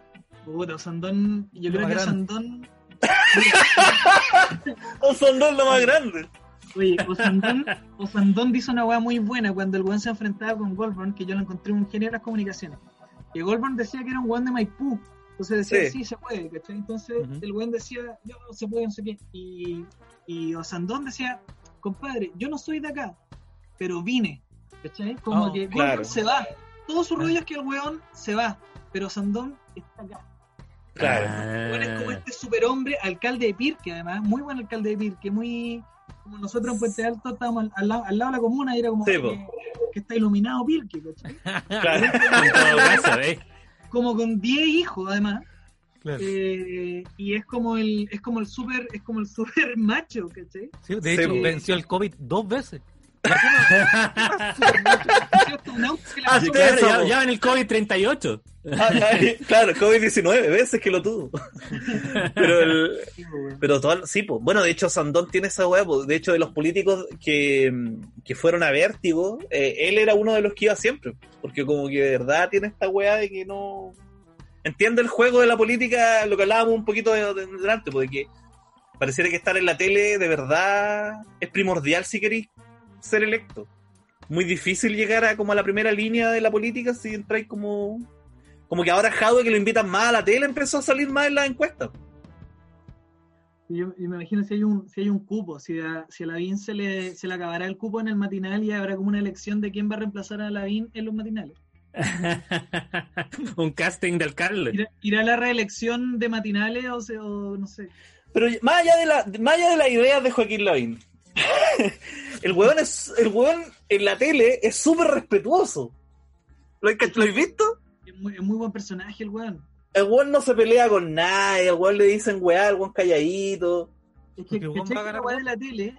Puta, Osandón, yo creo
Más
que. Osandón
Osandón lo más grande.
Oye, Osandón, Osandón dice una weá muy buena cuando el weón se enfrentaba con Goldborn, que yo lo encontré un genio de las comunicaciones. Que Goldborn decía que era un weón de Maipú. Entonces decía,
Sí.
sí, se puede, ¿cachai? Entonces el weón decía, yo no se puede, no sé qué. Y, y Osandón decía, compadre, yo no soy de acá, pero vine, ¿cachai? Como
Oh,
que Goldborn
claro.
se va. Todo su
Ah.
rollo es que el weón se va, pero Osandón está acá.
Claro.
El weón es
Ah.
como este superhombre, alcalde de Pirque, además, muy buen alcalde de Pirque, muy. Como nosotros en Puente Alto estábamos al, al lado, al lado de la comuna y era como
Sí,
que, está iluminado Pirque, ¿cachai?
Claro.
En todo caso, ¿eh?
Como con 10 hijos, además.
Claro.
eh, y es como el es como el super es como el super macho, ¿cachai?
Sí, de
Sí,
hecho,
po.
venció el COVID dos veces.
Ah, claro, ya, en el COVID-38.
Ah, claro, COVID-19 veces que lo tuvo. Pero el. Pero todo, sí, pues. Bueno, de hecho, Sandón tiene esa weá, pues. De hecho, de los políticos que, que fueron a Vértigo, eh, él era uno de los que iba siempre. Porque como que de verdad tiene esta weá de que no... Entiende el juego de la política, lo que hablábamos un poquito de, de delante, pues de que pareciera que estar en la tele de verdad es primordial si queréis ser electo. Muy difícil llegar a como a la primera línea de la política si entráis como... Como que ahora Jadwe que lo invitan más a la tele empezó a salir más en las encuestas.
Y Yo, yo me imagino si hay un, si hay un cupo, si a, si a Lavín se le, se le acabará el cupo en el matinal y habrá como una elección de quién va a reemplazar a Lavín en los matinales.
Un casting del alcalde.
¿Irá, irá la reelección de matinales o, se- o no sé?
Pero más allá de la, más allá de las ideas de Joaquín Lavín, el weón es, el weón en la tele es súper respetuoso. ¿Lo, has- lo has visto?
Es muy, es muy buen personaje el weón.
El weón no se pelea con nadie, el weón le dicen weá, el weón calladito.
Es que,
weón
¿cachai
va a
que la weá de la tele,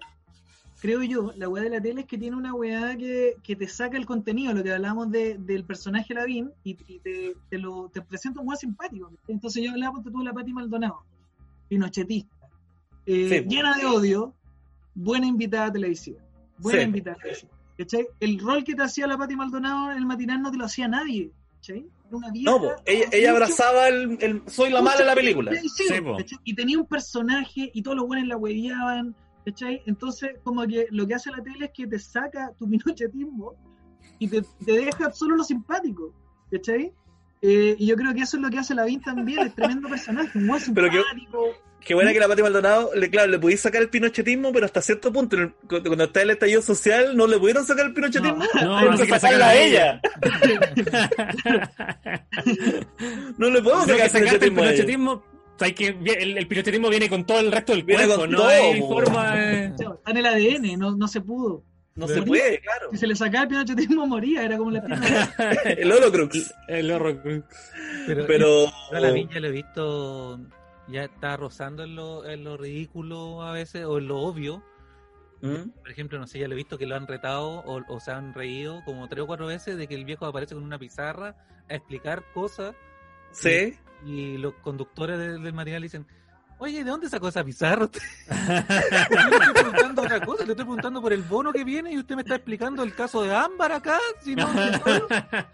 creo yo, la weá de la tele es que tiene una weá que, que te saca el contenido, lo que hablamos de, del personaje Lavín, y, y te, te lo te presenta un weá simpático. Entonces yo hablaba ponte tú la Pati Maldonado, pinochetista, eh,
Sí,
llena de odio, buena invitada televisiva. Buena
Sí.
¿cachai? El rol que te hacía la Pati Maldonado en el matinal no te lo hacía nadie. ¿cachai? Una vieja
No, po, ella, abrazaba el, el soy la mala de la película.
Sí. Y tenía un personaje y todos los buenos la hueveaban, ¿cachai? Entonces, como que lo que hace la tele es que te saca tu pinochetismo y te, te deja solo lo simpático, ¿cachai? Eh, y yo creo que eso es lo que hace la Vin también, es tremendo personaje, un buen
que-
simpático.
Qué buena que la Pati Maldonado, le, claro, le pudiste sacar el pinochetismo, pero hasta cierto punto, el- cuando está el estallido social, no le pudieron sacar el pinochetismo.
No, no
que
se
sacarla a ella. No le podemos sacar el
sacarte el
pinochetismo. a ella.
pinochetismo, hay que, el, el pinochetismo viene con todo el resto del cuerpo, no
todo,
hay
po.
forma de...
Está en el ADN, no, no se pudo.
No se puede, claro.
Si se le sacaba el pinochetismo moría, era como la.
El Holocrux.
El horror.
Pero,
Pero.
la viña lo he visto, ya está rozando en lo, en lo ridículo a veces, o en lo obvio.
¿Mm?
Por ejemplo, no sé, ya lo he visto que lo han retado o, o se han reído como tres o cuatro veces de que el viejo aparece con una pizarra a explicar cosas
Sí.
y los conductores del, del matinal dicen, oye, ¿de dónde sacó esa pizarra? usted?" Le estoy preguntando otra cosa, le estoy preguntando por el bono que viene y usted me está explicando el caso de Ámbar acá, si no,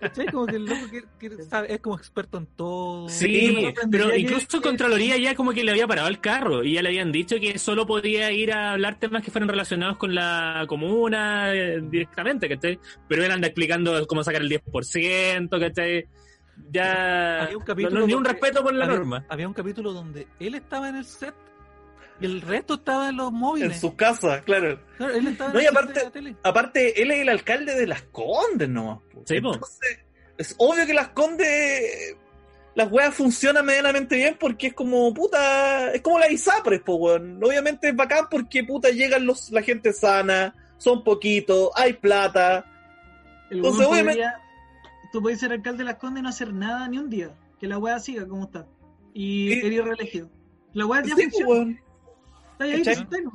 ¿cachai? Como que el loco que, que sabe- es como experto en todo.
Sí, pero
que-
incluso Contraloría ya como que le había parado el carro y ya le habían dicho que solo podía ir a hablar temas que fueran relacionados con la comuna eh, directamente, ¿cachai? Pero él anda explicando cómo sacar el 10%, ¿cachai? Ya...
Había un
no-
capítulo
no, ni un respeto por la
había,
norma.
había un capítulo donde él estaba en el set y el resto estaba en los
En
móviles.
sus casas, claro.
Claro, él estaba en
No, y aparte- él es el alcalde de Las Condes nomás.
Sí.
Entonces, es obvio que Las Condes. Las weas funcionan medianamente bien porque es como, puta, es como la ISAPRES, po, weón. Obviamente es bacán porque, puta, llegan los, la gente sana, son poquitos, hay plata.
El
Entonces, obviamente-
podría- tú podés ser alcalde de las Condes y no hacer nada ni un día. Que la weá siga como está. Y
Sí.
eres reelegido. La weá ya
Sí, po,
funciona.
weón.
Está ahí, ahí, ¿no?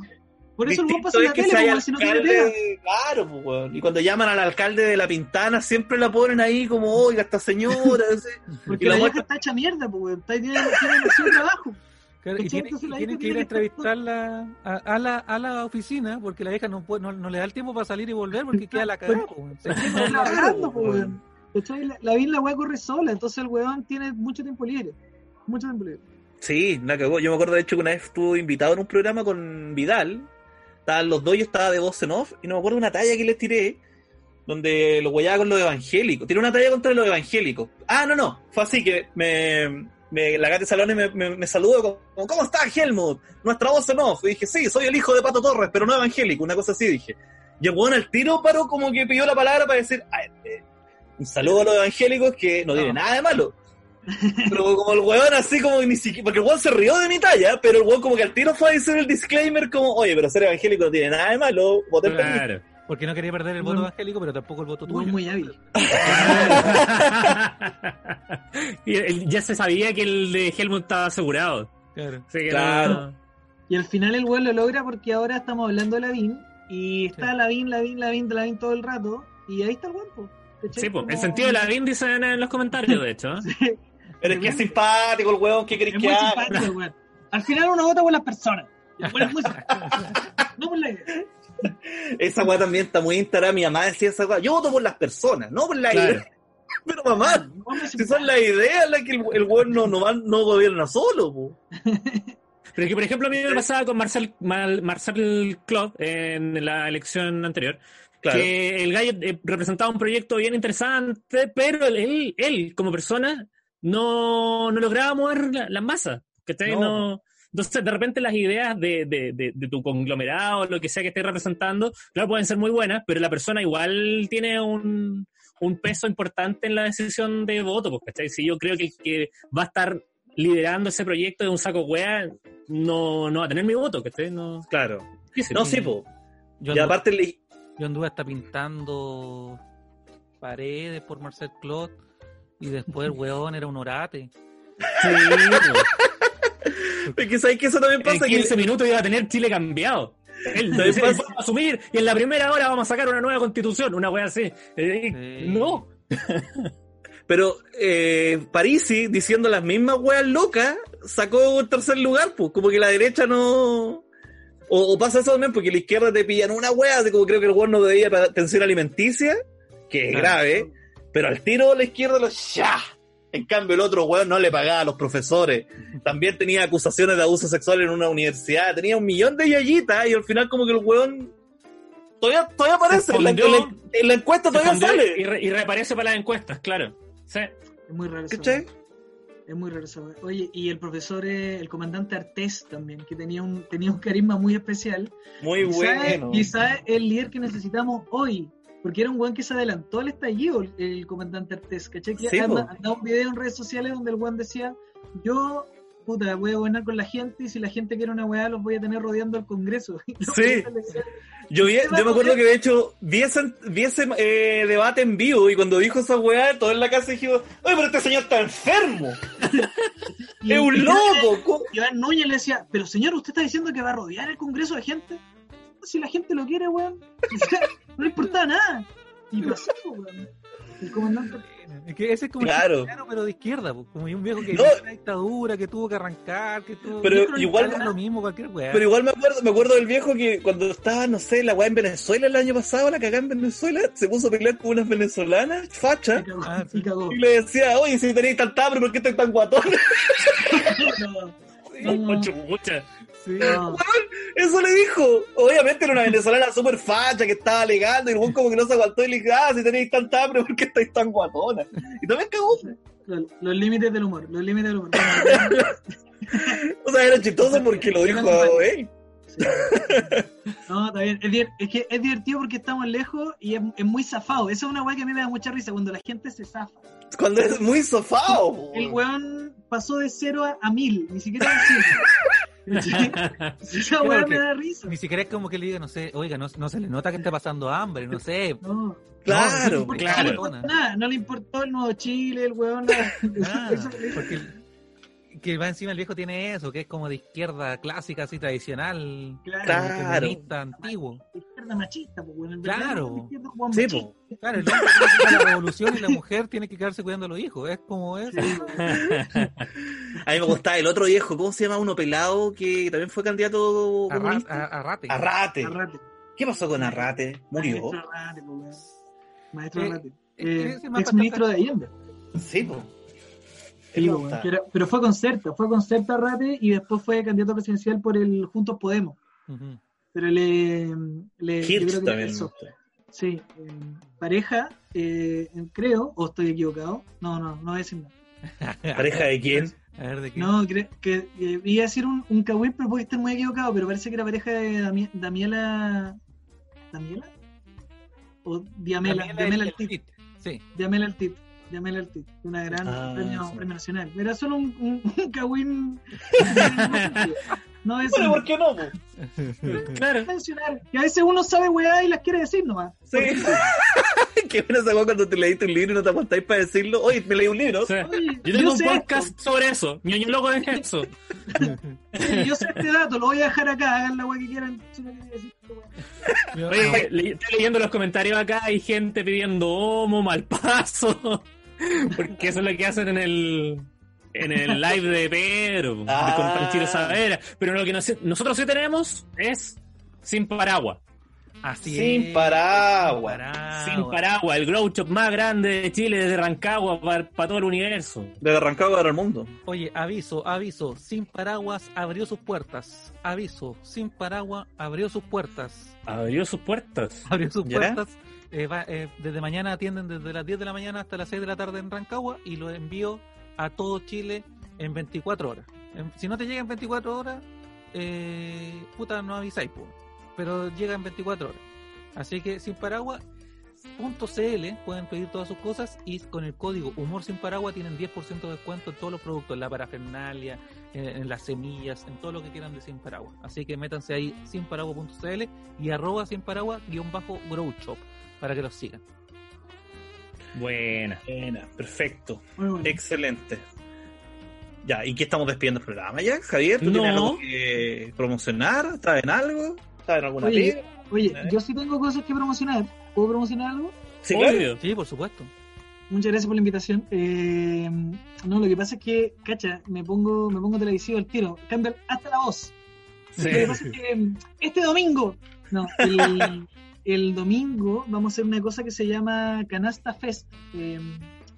Por eso el weón
Distinto
pasa en
es
la
que
tele, como si no tiene pega.
Claro, pues, weón. Y cuando llaman al alcalde de La Pintana, siempre la ponen ahí como, oiga, esta señora. ese".
Porque
y
la
la
vieja está hecha mierda, pues, weón. Está, tiene, tiene demasiado trabajo.
Claro, que ir a entrevistarla a, a la, a la oficina porque la vieja no, puede, no, no le da el tiempo para salir y volver porque queda la cagada. weón. Se
Está
la.
La, la, la weá corre sola, entonces el weón tiene mucho tiempo libre. Mucho tiempo libre.
Sí, la cagó. Yo me acuerdo de hecho que una vez estuvo invitado en un programa con Vidal. Estaban los dos, yo estaba de voz en off. Y no me acuerdo una talla que les tiré. Donde lo guayaba con los evangélicos. Tiene una talla contra los evangélicos. Ah, no, no. Fue así que me. me la Gate Salone me, me, me saludó como, ¿cómo estás, Helmut? Nuestra voz en off. Y dije, sí, soy el hijo de Pato Torres, pero no evangélico. Una cosa así dije. Y el al tiro paró como que pidió la palabra para decir, "Ah, eh, un saludo a los evangélicos que no tiene
No.
nada de malo. Pero como el weón así como ni siquiera, porque el weón se rió de mi talla, pero el weón como que al tiro fue a decir el disclaimer como, oye, pero ser evangélico no tiene nada de malo, mí".
Claro.
Porque no quería perder el voto
Bueno.
evangélico, pero tampoco el voto tuyo.
muy hábil.
Y él- ya se sabía que el de Helmut estaba asegurado.
Claro.
No-
Y al final el weón lo logra porque ahora estamos hablando de Lavín. Y está
Sí.
Lavín, Lavín, Lavín, Lavín todo el rato. Y ahí está el weón.
Sí.
Como-
el sentido de la BIN dicen en los comentarios, de hecho. ¿eh?
Pero es que es simpático el weón, ¿qué querés
Es
que haga?
Al final uno vota por las personas. No por la idea.
Esa weá también está muy Instagram, mi mamá decía esa weá, yo voto por las personas, no por la
Claro.
idea. Pero mamá, si son las ideas las que el, el weón no, no, no gobierna solo, po.
Pero que, por ejemplo, a mí me pasaba con Marcel, Mal- Marcel Claude en la elección anterior.
Claro.
Que el gallo eh, representaba un proyecto bien interesante, pero él, él como persona, no, no lograba mover la, la masa. ¿cachai?
No.
No. Entonces, de repente, las ideas de, de, de, de tu conglomerado, lo que sea que estés representando, claro, pueden ser muy buenas, pero la persona igual tiene un, un peso importante en la decisión de voto. Pues, ¿cachai? Si yo creo que el que va a estar liderando ese proyecto de un saco wea, no, no va a tener mi voto, ¿cachai? No,
Claro. No, sí, po.
Yo
Y aparte le,
yo anduve hasta pintando paredes por Marcel Claude Y después el weón era un orate.
Sí,
Es que sabes que eso también
en
pasa.
15
Que,
minutos iba a tener Chile cambiado. Él, él va a asumir y en la primera hora vamos a sacar una nueva constitución, una wea así. Eh,
Sí.
No.
pero eh, Parisi, diciendo las mismas weas locas, sacó un tercer lugar, pues. Como que la derecha no. O, o pasa eso también, porque la izquierda te pillan una wea, de como creo que el weón no debía para atención alimenticia, que es grave, pero al tiro la izquierda lo ya. En cambio, el otro weón no le pagaba a los profesores. También tenía acusaciones de abuso sexual en una universidad. Tenía un millón de yayitas y al final como que el weón todavía, todavía aparece. En la, en la- en la encuesta todavía sale.
Y, re- y reaparece para las encuestas, claro. Sí.
Es muy raro. Es muy raro eso. Oye, y el profesor, eh, el comandante Artés también, que tenía un, tenía un carisma muy especial.
Muy bueno.
Quizá es el líder que necesitamos hoy. Porque era un weón que se adelantó al estallido, el, el comandante Artés. ¿Cachai? Que
Sí,
anda, un video en redes sociales donde el weón decía: Yo, puta, voy a gobernar con la gente y si la gente quiere una weá, los voy a tener rodeando el Congreso. Y
Sí.
decían,
Yo, vi- yo me acuerdo que de hecho vi ese, vi ese, eh, debate en vivo y cuando dijo esa weá, todo en la casa dijo, oye, pero este señor está enfermo.
y-
es un
y-
loco. ¿cómo?
Iván Núñez le decía, pero señor, ¿usted está diciendo que va a rodear el Congreso de gente? Si la gente lo quiere, weón. No le importaba nada. Y pasó, weón. El comandante.
Es que ese es como
Claro.
chileno, pero de izquierda, pues, como un viejo que
No.
vivió la dictadura, que tuvo que arrancar, que tuvo
Pero igual-
es lo mismo, cualquier weá.
Pero igual me acuerdo, me acuerdo del viejo que cuando estaba, no sé, la weá en Venezuela el año pasado, la cagá en Venezuela, se puso a pelear con unas venezolanas,
Y
facha,
cagó.
Ah, sí.
y cagó.
y le decía, oye, si tenéis tanta hambre, ¿por qué estoy tan guatón?
No, no,
Mucho, mucha.
Sí.
Eso le dijo. Obviamente era una venezolana súper facha que estaba alegando y el como que no se aguantó y le dijo, ah, si tenéis tanta hambre, ¿por qué estáis tan guatona? Y también cagó.
Los, los límites del humor, los límites del humor.
O sea, era chistoso porque lo dijo él.
No, está bien. Es, que es divertido porque estamos lejos y es, es muy zafado. Esa es una weá que a mí me da mucha risa cuando la gente se zafa.
Cuando es muy sofado. po.
El weón pasó de cero a, a mil, ni siquiera de Esa weá me da risa.
Ni siquiera es como que le diga, no sé, oiga, no, no se le nota que está pasando hambre, no sé.
No.
Claro,
No,
claro.
nada, no le importó el nuevo Chile, el weón.
Nada, porque que va encima el viejo tiene eso, que es como de izquierda clásica, así tradicional,
Claro,
comunista, antiguo.
izquierda machista, pues,
Claro.
izquierda,
Sí,
machista.
po.
Claro, el hombre tiene que ir a la revolución y la mujer tiene que quedarse cuidando a los hijos, es como es.
A mí me gustaba el otro viejo, ¿cómo se llama? Uno pelado que también fue candidato comunista.
a- Arrate.
Arrate.
Arrate.
¿Qué pasó con Arrate? Murió.
Maestro Arrate, pues. Maestro
Eh,
Arrate.
es
Eh,
más
ex ministro de Allende.
Sí, po.
Sí, que era- pero fue con Certa, fue con Certa Arrate y después fue candidato presidencial por el Juntos Podemos. Pero le. le yo
Hirsch
creo que
también.
eso. Sí, eh, pareja, eh, creo, o estoy equivocado. No, no, no voy a decir nada.
¿Pareja de quién?
A ver de qué.
No, cre- que eh, iba a decir un, un pero puede estar muy equivocado, pero parece que era pareja de Dami- Damiela. ¿Damiela? ¿O Diamela?
Daniela
Diamela
el-
Altit.
el- Sí.
Diamela Altit. Diamela Altit. Una gran
Ah,
premio,
sí.
premio nacional. Era solo un, un, un cagüín. no es
Bueno, ¿por qué no? po?
Claro.
mencionar. Que a veces uno sabe weá y las quiere decir nomás.
Sí. Qué buena esa weá cuando te leíste un libro y no te aguantáis para decirlo. Oye, me leí un libro.
O sea,
Oye,
yo tengo un
sé
podcast sobre eso. Ñoño loco de eso.
yo sé este dato, lo voy a dejar acá, hagan la weá que quieran.
Oye, estoy leyendo los comentarios acá. Hay gente pidiendo homo, mal paso. Porque eso es lo que hacen en el. En el live de Pedro, de
Ah.
con Panchito Savera. Pero lo que nos- nosotros sí tenemos es sin paraguas.
Así
Sin
es.
paraguas.
Paraguas.
Sin paraguas, el grow shop más grande de Chile desde Rancagua para todo el universo.
Desde Rancagua para el mundo.
Oye, aviso, aviso, Sin Paraguas abrió sus puertas. Aviso, Sin Paraguas abrió sus puertas.
Abrió sus puertas.
Abrió sus
¿Ya?
Eh, eh, desde mañana atienden desde las 10 de la mañana hasta las 6 de la tarde en Rancagua y lo envío a todo Chile en 24 horas. En- si no te llega en 24 horas, eh, puta, no avisáis, pero llega en 24 horas. Así que sin paraguas. .cl pueden pedir todas sus cosas y con el código humor sin paraguas tienen 10% de descuento en todos los productos, en la parafernalia, en, en las semillas, en todo lo que quieran de sin paraguas. Así que métanse ahí sinparaguas.cl y arroba sin paraguas shop para que los sigan.
Buena.
Buena, perfecto.
Bueno.
Excelente. Ya, ¿y qué estamos despidiendo el programa ya, Javier? ¿Tú
No.
tienes algo que promocionar? ¿Estás en algo? ¿Estás en alguna
Oye,
pega?
Oye,
¿Eh?
yo sí tengo cosas que promocionar. ¿Puedo promocionar algo?
Sí, claro.
Obvio.
Sí, por supuesto.
Muchas gracias por la invitación. Eh, no, lo que pasa es que, cacha, me pongo, me pongo televisivo al tiro. Cambia hasta la voz.
Sí.
Lo que pasa es que este domingo, no, el, el domingo vamos a hacer una cosa que se llama Canasta Fest, eh,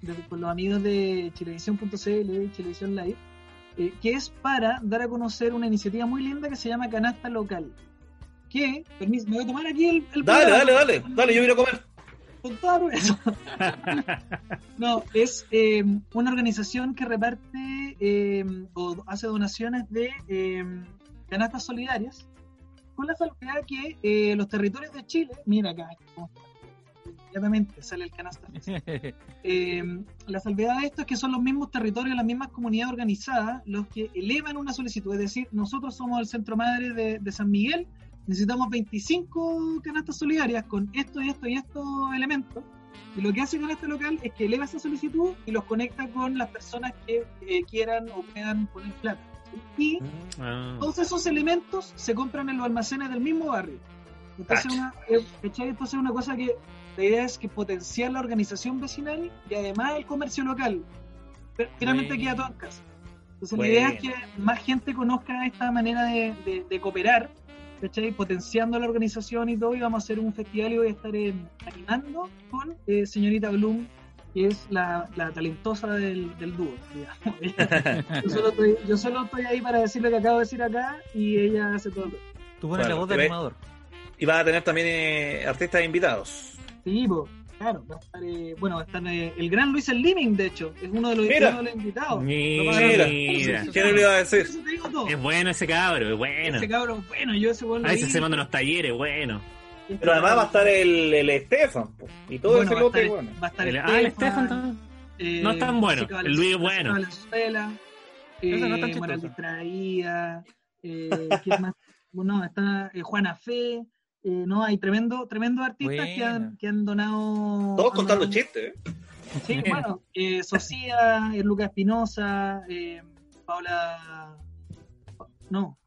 de- con los amigos de Chilevisión.cl, Chilevisión Live, eh, que es para dar a conocer una iniciativa muy linda que se llama Canasta Local. Que, permiso, me voy a tomar aquí el, el
Dale,
programa.
dale, dale. Dale, yo quiero comer.
Con todo eso. No, es eh, una organización que reparte eh, o hace donaciones de eh, canastas solidarias con la salvedad que eh, los territorios de Chile, mira acá, inmediatamente sale el canasta. Eh, la salvedad de esto es que son los mismos territorios, las mismas comunidades organizadas los que elevan una solicitud. Es decir, nosotros somos el centro madre de, de San Miguel, necesitamos 25 canastas solidarias con esto y esto y estos elementos. Y lo que hace Canasta Local es que eleva esa solicitud y los conecta con las personas que eh, quieran o puedan poner plata. Y
Ah.
todos esos elementos se compran en los almacenes del mismo barrio. Entonces, una, eh. Entonces una cosa que la idea es que potenciar la organización vecinal y además el comercio local. Pero finalmente
Bueno.
queda todo en casa. Entonces la idea es que más gente conozca esta manera de, de- de cooperar, ¿cachai? Potenciando la organización y todo, y vamos a hacer un festival y voy a estar eh, animando con eh, señorita Bloom, que es la, la talentosa del, del dúo, digamos. yo, solo estoy, yo solo estoy ahí para decir lo que acabo de decir acá y ella hace todo.
Tú pones
Bueno,
la voz de
ve-
animador.
Y vas a tener también eh, artistas invitados.
Sí, po, claro, va a estar, eh, bueno, va a estar eh, el gran Luis El Liming, de hecho, es uno de los,
Mira.
uno de los invitados.
Mira,
Mira. ¿Quién le iba a decir?
Es bueno ese cabro, es bueno.
Ese cabrón, bueno, yo ese lo
A veces se manda unos talleres, bueno.
Pero además va a estar el, el Estefan. po, Y todo
Bueno,
ese lote,
estar-
bueno.
Va a estar
El,
Estefan,
ah, el Estefan también.
eh,
No es tan bueno, el Luis es bueno.
Valenzuela,
Ese no es tan
eh. Distraída, eh, ¿quién más? Bueno, está eh, Juana Fe, eh, no, hay tremendo, tremendo artistas que han, que han donado.
Todos
han
contando
donado-
chistes. ¿eh?
Sí, bueno, eh, Socia, eh, Lucas Espinosa, eh, Paula. No,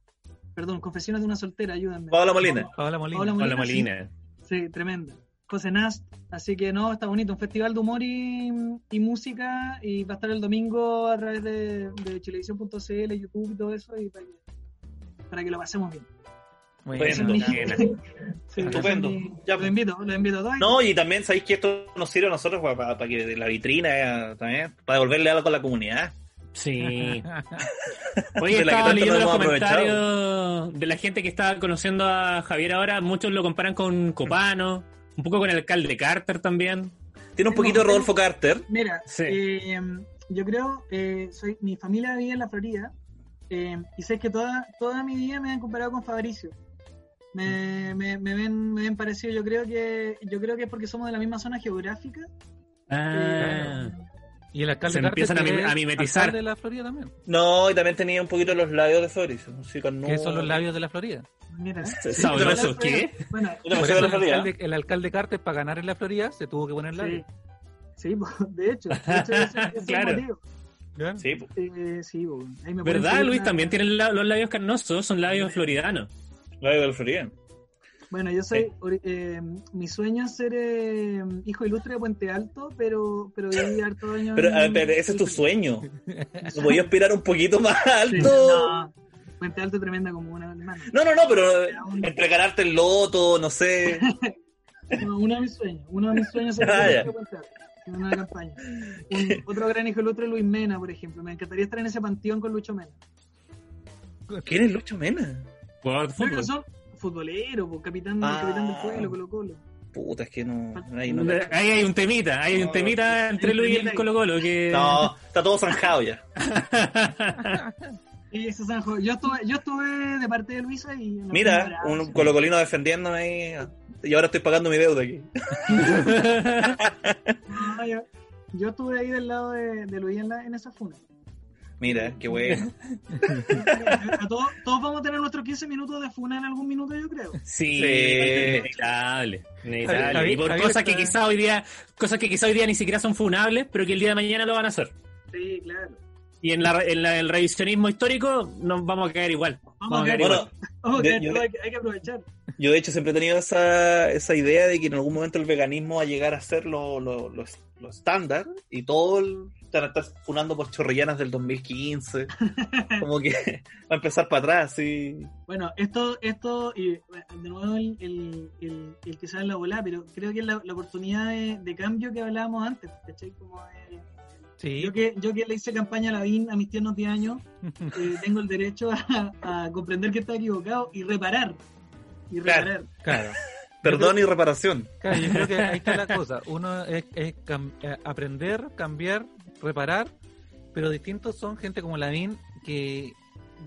perdón, Confesiones de una soltera, ayúdenme.
Paola Molina.
Paola Molina.
Paola Molina,
Molina.
Sí, tremenda. José Nast, así que no, está bonito, un festival de humor y, y música y va a estar el domingo a través de, de chilevisión.cl, YouTube y todo eso y para que, para que lo pasemos bien. Mi-
buena.
Sí,
Estupendo.
mi-
Ya,
lo
pues.
invito, lo invito a todos.
No, y también sabéis que esto nos sirve a nosotros para, para que la vitrina eh, también, para devolverle algo a la comunidad.
Sí.
De
Oye,
la que
estaba leyendo los comentarios de la gente que está conociendo a Javier ahora. Muchos lo comparan con Copano, un poco con el alcalde Carter también.
Tiene un poquito de Rodolfo Carter.
Mira,
Sí.
eh, yo creo, eh, soy, mi familia vive en la Florida eh, y sé que toda, toda mi vida me han comparado con Fabricio. Me, me, me ven, me ven parecido. Yo creo que yo creo que es porque somos de la misma zona geográfica.
Ah.
Y el alcalde
Se empiezan a a mimetizar.
alcalde de la Florida también.
No, y también tenía un poquito los labios de con
¿Qué son los labios de la Florida?
mira,
¿Sabroso qué?
Bueno,
el
Florida.
alcalde, el alcalde Carter, para ganar en la Florida, se tuvo que poner labios.
sí, po, de hecho, de hecho ese- ese es el
Claro.
Sí, po.
Eh, sí, po, ahí me
¿Verdad, Luis?
una-
También tienen la- los labios carnosos, son labios floridanos.
labios de la Florida.
Bueno, yo soy,
Sí.
eh, mi sueño es ser eh, hijo ilustre de Puente Alto, pero, pero viví harto años.
Pero, a
en-
ver, ese es tu sueño. No podía aspirar un poquito más
Sí,
alto.
no, Puente Alto es tremenda como una hermana.
No, no, no, pero entre ganarte el loto, no sé.
No, uno de mis sueños, uno de mis sueños es ser
Ah,
hijo
ya.
ilustre de Puente Alto, en una campaña. Un- otro gran hijo ilustre es Luis Mena, por ejemplo. Me encantaría estar en ese panteón con Lucho Mena.
¿Quién es Lucho Mena?
Jugador de
Pero
fútbol.
son futboleros, pues, capitán,
Ah.
capitán del pueblo, Colo Colo.
Puta, es que no. Ahí no,
Ahí hay un temita, hay un
No,
temita entre Luis y el
ahí.
Colo Colo que...
no, está todo zanjado ya.
Y ese Sanjo, yo estuve, yo estuve de parte de Luisa y
Mira, un
abrazos.
colocolino defendiéndome ahí. Y ahora estoy pagando mi deuda aquí.
No, yo, yo estuve ahí del lado de, de Luis en, la, en esa funa.
Mira, qué bueno.
Todos, todos vamos a tener nuestros 15 minutos de funa en algún minuto, yo creo.
Sí,
Sí.
inevitable. inevitable.
Javier-
y por
Javier
cosas que
está-
quizá hoy día, cosas que quizá hoy día ni siquiera son funables, pero que el día de mañana lo van a hacer.
Sí, claro.
Y en, la, en la- el revisionismo histórico nos vamos a caer igual.
Vamos a
caer
Bueno,
igual.
Vamos a
de-
caer,
yo-
todo, hay, que, hay que aprovechar.
yo de hecho siempre he tenido esa, esa idea de que en algún momento el veganismo va a llegar a ser lo, lo, lo, lo estándar y todo el, van a estar funando por chorrillanas del 2015. Como que va a empezar para atrás, sí.
Bueno, esto, esto y de nuevo el, el, el, el que sale en la bola, pero creo que es la, la oportunidad de, de cambio que hablábamos antes, ¿cachai? Como de-
Sí.
yo, que, yo que le hice campaña a la BIN a mis tiernos 10 años, eh, tengo el derecho a, a comprender que está equivocado y reparar. Y
Claro.
reparar.
Claro.
Perdón y reparación.
Claro, yo creo que ahí está la cosa. Uno es, es cam- eh, aprender, cambiar, reparar, pero distintos son gente como Lavín que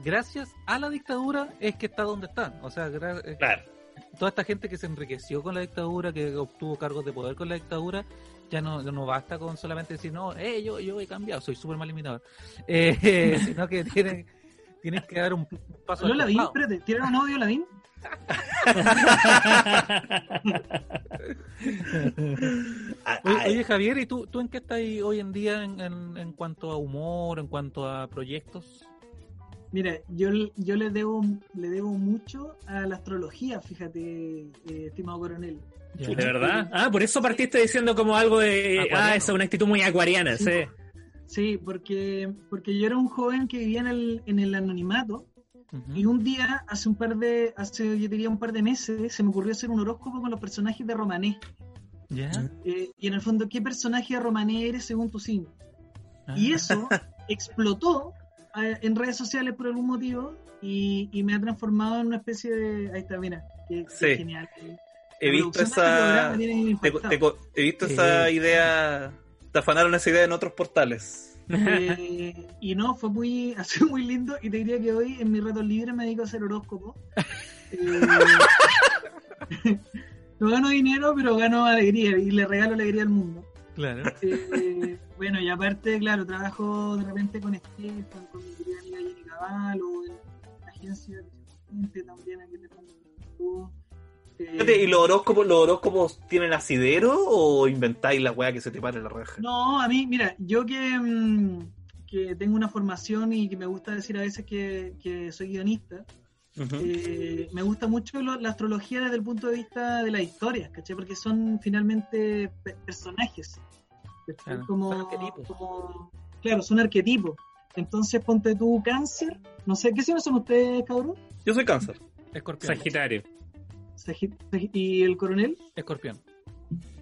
gracias a la dictadura es que está donde está. O sea, gra-
Claro.
toda esta gente que se enriqueció con la dictadura, que obtuvo cargos de poder con la dictadura, ya no, no basta con solamente decir, no, eh, yo, yo he cambiado, soy súper mal limitador. Eh, sino que tienen, tienen que dar un paso
¿Habló
al
la BIN?
costado.
Espérate, ¿tiraron un audio la BIN?
Ah,
Oye, oye, Javier, ¿y tú, tú en qué estás hoy en día en, en, en cuanto a humor, en cuanto a proyectos?
Mira, yo, yo le debo le debo mucho a la astrología, fíjate, eh, estimado coronel.
¿De verdad? Ah, por eso partiste diciendo como algo de.
Acuariano.
Ah, esa es una actitud muy acuariana,
Sí.
sí.
Sí, porque, porque yo era un joven que vivía en el, en el anonimato Y un día, hace un par de, hace yo diría un par de meses, se me ocurrió hacer un horóscopo con los personajes de Romané.
¿Ya?
Eh, y en el fondo, ¿qué personaje de Romané eres según tu signo?
Ah.
Y eso explotó eh, en redes sociales por algún motivo y, y me ha transformado en una especie de... Ahí está, mira, qué, qué
Sí.
genial.
he visto
este
esa.
tiene
te- he visto esa idea. Te afanaron esa idea en otros portales.
Eh, y no, fue muy, ha sido muy lindo y te diría que hoy en mi rato libre me dedico a hacer horóscopo. Eh, no gano dinero, pero gano alegría y le regalo alegría al mundo.
Claro.
Eh, bueno, y aparte, claro, trabajo de repente con Estefan, con mi querida amiga Jenny Cavallo, en la agencia de gente también aquí le mando
Fíjate, ¿Y los horóscopos, los horóscopos tienen asidero o inventáis la weá que se te pare la raja?
No, a mí, mira, yo que, mm, que tengo una formación y que me gusta decir a veces que, que soy guionista, eh, me gusta mucho lo- la astrología desde el punto de vista de las historias, ¿cachai? Porque son finalmente pe- personajes.
Claro,
como,
son arquetipos.
como- claro, son arquetipos. Entonces ponte tú cáncer, no sé, ¿qué signo son ustedes, cabrón?
Yo soy cáncer.
Escorpión.
Sagitario.
¿Y el coronel?
Escorpión.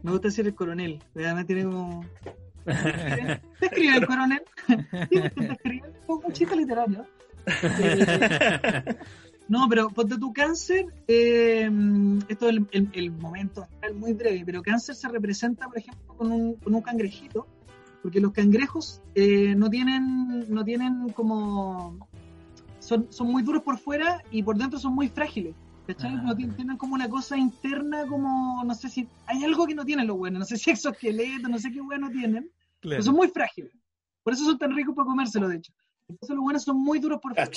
Me gusta decir el coronel, además tiene como... ¿Te escribe el coronel? Sí, ¿Te escribe? Un chiste literario. No, pero ponte tu cáncer, eh, esto es el, el- el momento astral muy breve, pero cáncer se representa, por ejemplo, con un, con un cangrejito, porque los cangrejos eh, no tienen, no tienen como, son, son muy duros por fuera y por dentro son muy frágiles, ¿cachai?
Ah.
No tienen, tienen como una cosa interna, como, no sé si, hay algo que no tienen los buenos, no sé si exoesqueleto, no sé qué bueno tienen, pero son muy frágiles, por eso son tan ricos para comérselo, de hecho. Entonces los buenos son muy duros por fuera.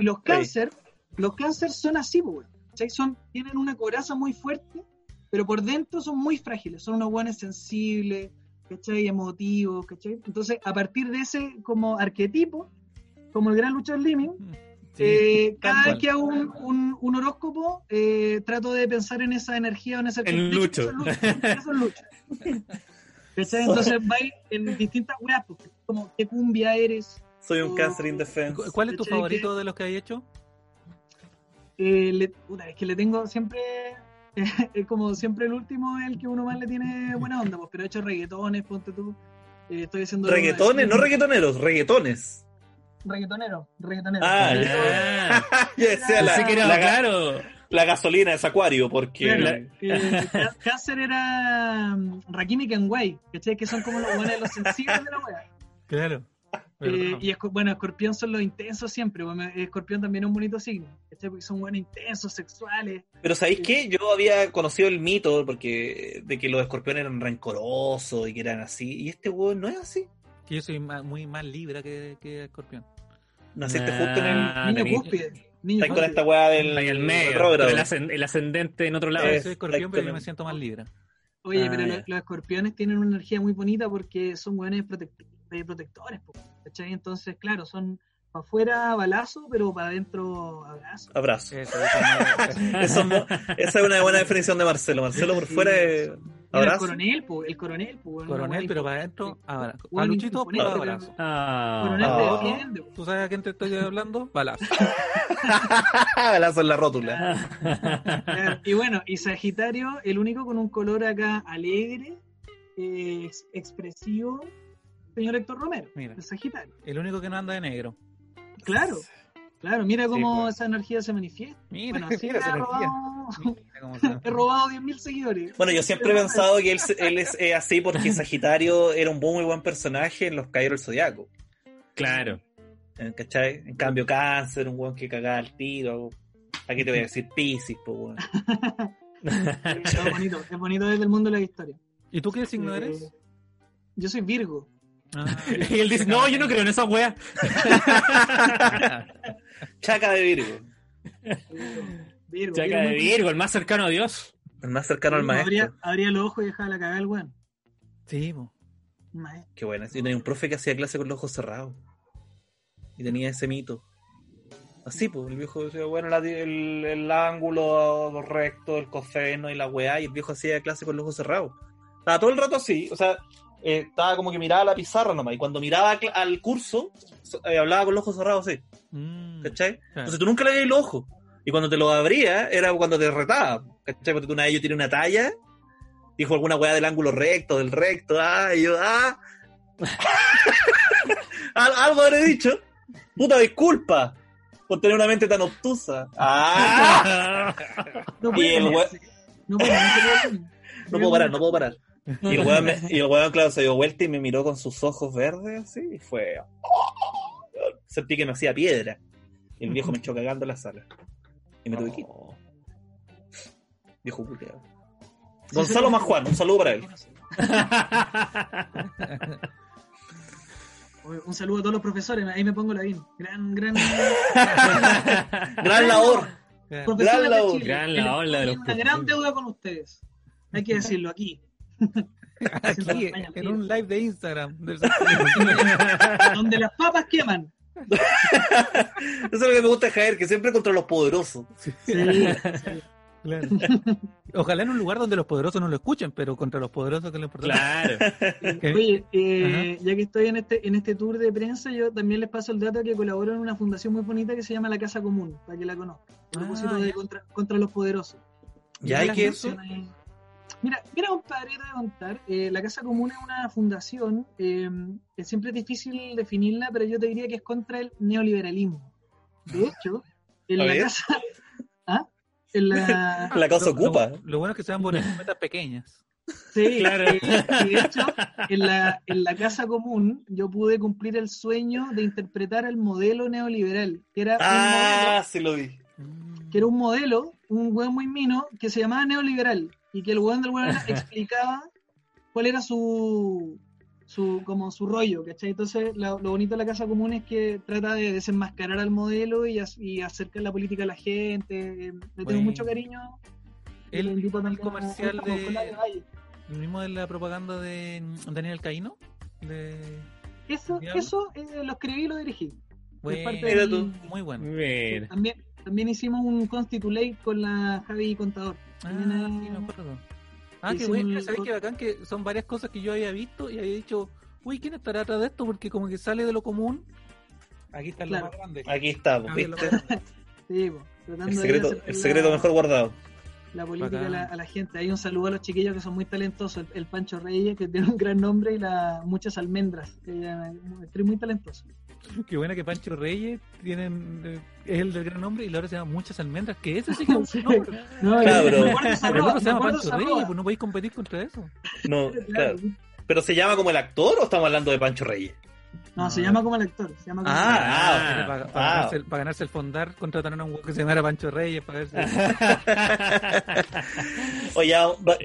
Y los cáncer, los cáncer son así, pues. ¿Cachai? Son, tienen una coraza muy fuerte, pero por dentro son muy frágiles, son unos buenos sensibles, ¿cachai? Emotivos, ¿cachai? Entonces, a partir de ese como arquetipo, como el gran Lucho Slimming,
Sí.
eh, cada vez que hago un, un, un horóscopo, eh, trato de pensar en esa energía o en ese
En. Lucho.
Eso es Lucho. Entonces, va a ir en distintas weas, pues, como qué cumbia eres,
Soy un
Oh.
cáncer indefenso.
¿Cu- ¿Cuál es tu favorito de los que hay hecho?
Eh, le- puta, es que le tengo siempre, es como siempre el último es el que uno más le tiene buena onda, pues, pero he hecho reggaetones, ponte tú. Eh, estoy haciendo
Reggaetones, no reggaetoneros, reggaetones.
Reggaetonero, reggaetonero.
Ah, Ya decía la,
pensé que era
la,
claro.
la gasolina es acuario, porque.
Claro, eh, Cá- Cáncer era um, Rakim y Kenway, ¿cachai? Que son como los buenos, los sensibles de la wea.
Claro.
Eh, y bueno, escorpión son los intensos siempre, escorpión también es un bonito signo, ¿cachai? Porque son buenos intensos, sexuales.
Pero ¿sabéis qué? Yo había conocido el mito porque de que los escorpiones eran rencorosos y que eran así. Y este weón no es así.
Que yo soy ma- muy más libra que, que escorpión.
Naciste justo en el.
Ah,
niño cúspide.
Estás con esta weá del.
Ahí al medio, el, ascend- el ascendente en otro lado.
Yo
Eh,
soy escorpión, pero yo me siento más libra.
Oye,
Ah,
pero lo- los escorpiones tienen una energía muy bonita porque son buenos protectores, po, ¿cachai? Entonces, claro, son para afuera balazo, pero para adentro abrazo.
Abrazo.
Eso, eso no-
Eso no- esa es una buena definición de Marcelo. Marcelo por
Sí,
fuera es
El coronel, po, el coronel, po,
Coronel, pero para adentro, abrazo. A Luchito, puro abrazo.
Ah.
Coronel
Ah.
defiende, po.
¿Tú sabes a quién te estoy hablando? Balazo.
Abrazo en la rótula.
Y bueno, y Sagitario, el único con un color acá alegre, eh, ex- expresivo, señor Héctor Romero,
Mira.
el Sagitario.
El único que no anda de negro.
Claro, claro, mira cómo
pues.
esa energía se manifiesta.
Mira,
Bueno, sí,
mira
he
esa energía.
robado,
Mira cómo se-
he robado 10.000 seguidores.
Bueno, yo siempre he pensado que él, él es eh, así porque Sagitario era un muy buen personaje en Los Caballeros del Zodiaco.
Claro.
Eh, ¿Cachai? En cambio, Cáncer, un weón que cagaba al tiro. Aquí te voy a decir Pisces, pues, weón.
Es bonito, es bonito desde el mundo de la historia.
¿Y tú qué signo
Eh,
eres?
Yo soy Virgo.
Ah,
Y él dice, no, yo no creo en esa wea.
Chaca de Virgo.
Virgo.
Chaca de Virgo, el más cercano a Dios.
El más cercano al maestro.
Abría, abría los ojos y dejaba la cagada el weón.
sí, po.
Maestro.
Qué bueno. Yo tenía un profe que hacía clase con los ojos cerrados. Y tenía ese mito. Así, pues, el viejo decía, bueno, la- el, el ángulo recto, el coseno y la weá, y el viejo hacía clase con los ojos cerrados. Estaba todo el rato así, o sea, eh, estaba como que miraba la pizarra nomás, y cuando miraba al, curso, eh, hablaba con los ojos cerrados así,
Mm,
¿cachai? Entonces tú nunca le veías los ojos. Y cuando te los abría, era cuando te retaba, ¿cachai? Porque tú una vez yo tiré una talla, dijo alguna weá del ángulo recto, del recto, ah, y yo, ah. Al- Algo habré dicho. Puta disculpa por tener una mente tan obtusa. Ah,
No
Y
puede
el we-
ponerse. No ponerse.
no puedo parar, no puedo parar. Y el weón, me- y el weón, claro, se dio vuelta y me miró con sus ojos verdes así, y fue. Sentí que me hacía piedra. Y el viejo me echó cagando en la sala. Y me tuve que ir. Viejo culiao. Gonzalo más Juan, un saludo para él.
Un saludo a todos los profesores, ahí me pongo la bien. Gran, gran.
Gran labor.
De
labor,
gran labor la de los
Una gran deuda con ustedes. Hay que decirlo aquí.
Aquí, en un live de Instagram.
Donde las papas queman.
Eso es lo que me gusta de Javier, que siempre contra los poderosos.
Sí.
Claro. Ojalá en un lugar donde los poderosos no lo escuchen, pero contra los poderosos que lo importante.
Claro.
¿Qué?
Oye, eh, ya que estoy en este, en este tour de prensa, yo también les paso el dato que colaboro en una fundación muy bonita que se llama La Casa Común, para que la conozcan.
Ah,
propósito de
ya.
contra, contra los poderosos.
Ya hay que eso.
Mira, mira, compadre, te voy a contar. eh, la Casa Común es una fundación, eh, que siempre es difícil definirla, pero yo te diría que es contra el neoliberalismo. De hecho, en la casa. ¿Ah? En la.
La cosa
Lo-
ocupa.
Lo, lo bueno es que se van por metas pequeñas.
Sí,
Claro.
eh, y de hecho, en la, en la Casa Común yo pude cumplir el sueño de interpretar el modelo neoliberal, que era un modelo
Ah, sí lo vi.
Mm.
que era un modelo, un weón muy mino, que se llamaba neoliberal, y que el weón de alguna manera explicaba cuál era su, su como su rollo, ¿cachai? Entonces lo, lo bonito de la Casa Común es que trata de desenmascarar al modelo y, as- y acercar la política a la gente, eh, le tengo
Bueno.
mucho cariño.
El- el comercial
a- a-
de- El mismo de la propaganda de Daniel Caíno. De...
Eso, eso eh, lo escribí y lo dirigí.
Bueno,
tú.
muy bueno.
También, también hicimos un Constitulate con la Javi Contador.
Ah,
También,
sí, me acuerdo. Ah, qué bueno. ¿Sabes qué bacán? Que son varias cosas que yo había visto y había dicho, uy, ¿quién estará atrás de esto? Porque como que sale de lo común. Aquí está
Claro.
lo más grande.
Aquí
está
¿viste?
grande.
Sí, po,
El secreto,
la-
mejor guardado.
la política a la, a la gente. Hay un saludo a los chiquillos que son muy talentosos. El, el Pancho Reyes, que tiene un gran nombre, y la, muchas almendras. que ella- Es muy talentoso.
Qué buena que Pancho Reyes tienen, eh, es el del gran nombre y la otra se llama Muchas Almendras. Que ese sí que es un nombre.
No,
Claro.
Pero el otro se llama Pancho Reyes, pues no podéis competir contra eso.
No,
claro.
Pero se llama como el actor o estamos hablando de Pancho Reyes?
No,
No,
se llama como el actor. Se llama como
Ah, ah,
Para,
ah.
ganarse, el- para ganarse el fondar, contrataron a un que se llamara Pancho Reyes para ver si...
Oye,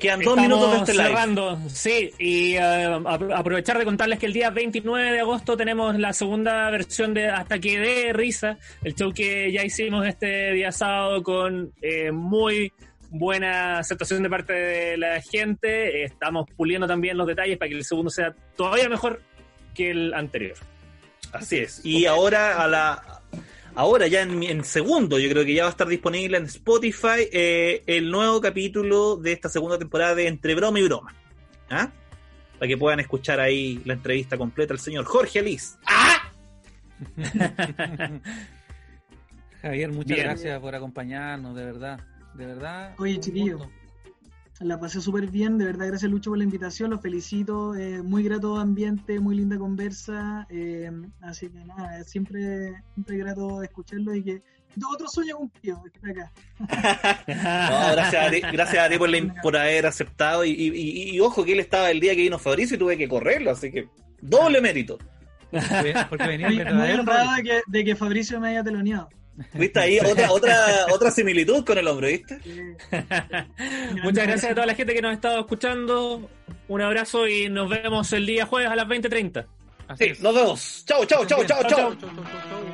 quedan dos minutos de este live.
cerrando, sí, y apro- aprovechar de contarles que el día 29 de agosto tenemos la segunda versión de Hasta que dé risa, el show que ya hicimos este día sábado con eh, muy buena aceptación de parte de la gente. Estamos puliendo también los detalles para que el segundo sea todavía mejor que el anterior.
Así es. Y ahora a la ahora ya en, en segundo, yo creo que ya va a estar disponible en Spotify eh, el nuevo capítulo de esta segunda temporada de Entre Broma y Broma. ¿Ah? Para que puedan escuchar ahí la entrevista completa al señor Jorge Alice. ¡Ah!
Javier, muchas
Bien.
gracias por acompañarnos, de verdad. De verdad.
Oye, chiquillo. La pasé súper bien, de verdad, gracias Lucho por la invitación, los felicito, eh, muy grato ambiente, muy linda conversa, eh, así que nada, es siempre, siempre grato escucharlo y que otro sueño cumplido, estar acá.
No, gracias a ti, gracias a ti por, la- por haber aceptado. Y, y- y- y ojo que él estaba el día que vino Fabricio y tuve que correrlo, así que doble mérito.
Porque- venía el
Muy, honrado de que, de que Fabricio me haya teloneado.
¿Viste ahí otra, otra, otra similitud con el hombre, viste?
Muchas gracias a toda la gente que nos ha estado escuchando. Un abrazo y nos vemos el día jueves a las 20.30.
Así
Sí,
es.
nos vemos. Chao, chao, chao, chao, chao.
chau, chau, chau.